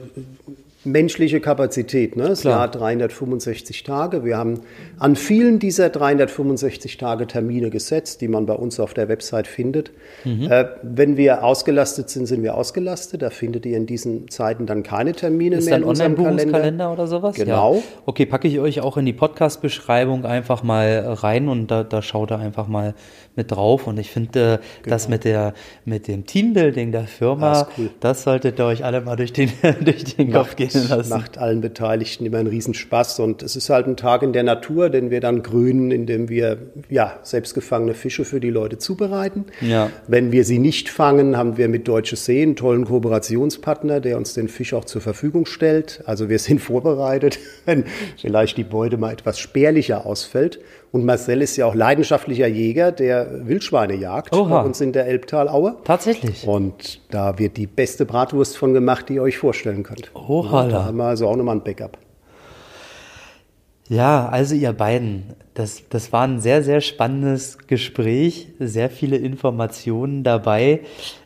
menschliche Kapazität. Ne? Das Jahr 365 Tage. Wir haben an vielen dieser 365 Tage Termine gesetzt, die man bei uns auf der Website findet. Mhm. Äh, wenn wir ausgelastet sind, sind wir ausgelastet. Da findet ihr in diesen Zeiten dann keine Termine Ist mehr in unserem Kalender. oder sowas? Genau. Ja. Okay, packe ich euch auch in die Podcast-Beschreibung einfach mal rein und da, da schaut ihr einfach mal mit drauf. Und ich finde, äh, genau. das mit, der, mit dem Teambuilding der Firma, das, cool. das solltet ihr euch alle mal durch den, durch den Kopf gehen lassen. Macht allen Beteiligten immer einen Riesenspaß. Und es ist halt ein Tag in der Natur, den wir dann grünen, indem wir ja, selbstgefangene Fische für die Leute zubereiten. Ja. Wenn wir sie nicht fangen, haben wir mit Deutsche See einen tollen Kooperationspartner, der uns den Fisch auch zur Verfügung stellt. Also wir sind vorbereitet, wenn vielleicht die Beute mal etwas spärlicher ausfällt. Und Marcel ist ja auch leidenschaftlicher Jäger, der Wildschweine jagt Oha. bei uns in der Elbtalaue. Tatsächlich. Und da wird die beste Bratwurst von gemacht, die ihr euch vorstellen könnt. Oha. Da haben wir also auch nochmal ein Backup. Ja, also ihr beiden, das, das war ein sehr, sehr spannendes Gespräch, sehr viele Informationen dabei.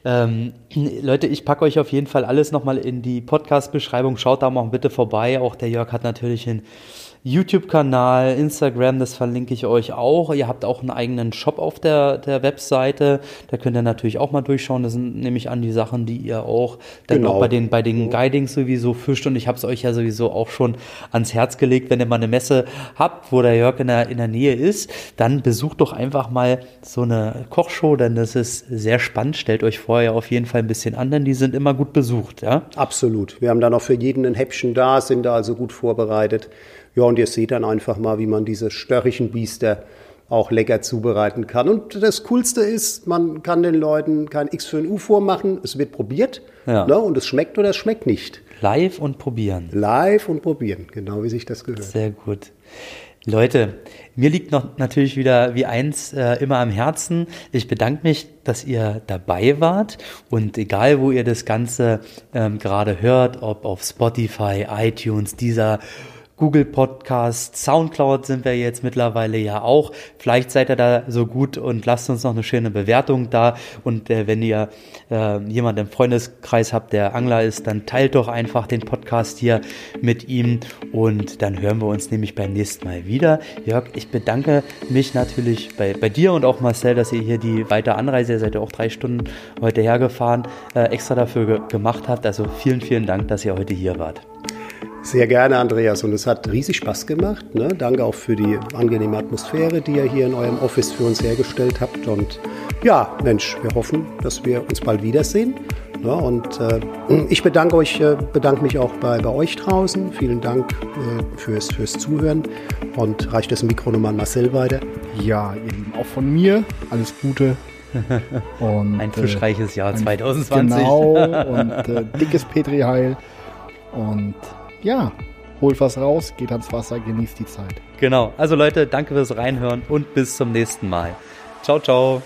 Ähm, Leute, ich packe euch auf jeden Fall alles nochmal in die Podcast-Beschreibung. Schaut da mal bitte vorbei. Auch der Jörg hat natürlich einen YouTube-Kanal, Instagram, das verlinke ich euch auch. Ihr habt auch einen eigenen Shop auf der, der Webseite. Da könnt ihr natürlich auch mal durchschauen. Das sind nämlich an die Sachen, die ihr auch dann genau. auch bei den, bei den Guidings sowieso fischt. Und ich habe es euch ja sowieso auch schon ans Herz gelegt, wenn ihr mal eine Messe habt, wo der Jörg in der, in der Nähe ist, dann besucht doch einfach mal so eine Kochshow, denn das ist sehr spannend. Stellt euch vorher auf jeden Fall ein bisschen an, denn die sind immer gut besucht. Ja? Absolut. Wir haben da noch für jeden ein Häppchen da, sind da also gut vorbereitet. Ja, und ihr seht dann einfach mal, wie man diese störrischen Biester auch lecker zubereiten kann. Und das Coolste ist, man kann den Leuten kein X für ein U vormachen. Es wird probiert ja. ne, und es schmeckt oder es schmeckt nicht. Live und probieren. Live und probieren, genau wie sich das gehört. Sehr gut. Leute, mir liegt noch natürlich wieder wie eins äh, immer am Herzen. Ich bedanke mich, dass ihr dabei wart und egal, wo ihr das Ganze ähm, gerade hört, ob auf Spotify, iTunes, dieser Google Podcast, Soundcloud sind wir jetzt mittlerweile ja auch. Vielleicht seid ihr da so gut und lasst uns noch eine schöne Bewertung da. Und äh, wenn ihr äh, jemanden im Freundeskreis habt, der Angler ist, dann teilt doch einfach den Podcast hier mit ihm und dann hören wir uns nämlich beim nächsten Mal wieder. Jörg, ich bedanke mich natürlich bei, bei dir und auch Marcel, dass ihr hier die weite Anreise, ihr seid ja auch drei Stunden heute hergefahren, äh, extra dafür ge gemacht habt. Also vielen, vielen Dank, dass ihr heute hier wart. Sehr gerne, Andreas. Und es hat riesig Spaß gemacht. Ne? Danke auch für die angenehme Atmosphäre, die ihr hier in eurem Office für uns hergestellt habt. Und ja, Mensch, wir hoffen, dass wir uns bald wiedersehen. Ne? Und äh, ich bedanke euch, äh, bedanke mich auch bei, bei euch draußen. Vielen Dank äh, fürs, fürs Zuhören. Und reicht das Mikro nochmal an Marcel weiter. Ja, ihr Lieben, auch von mir alles Gute. Und, ein fischreiches Jahr 2020. Genau, und äh, dickes Petri-Heil. Und ja, holt was raus, geht ans Wasser, genießt die Zeit. Genau. Also Leute, danke fürs Reinhören und bis zum nächsten Mal. Ciao, ciao.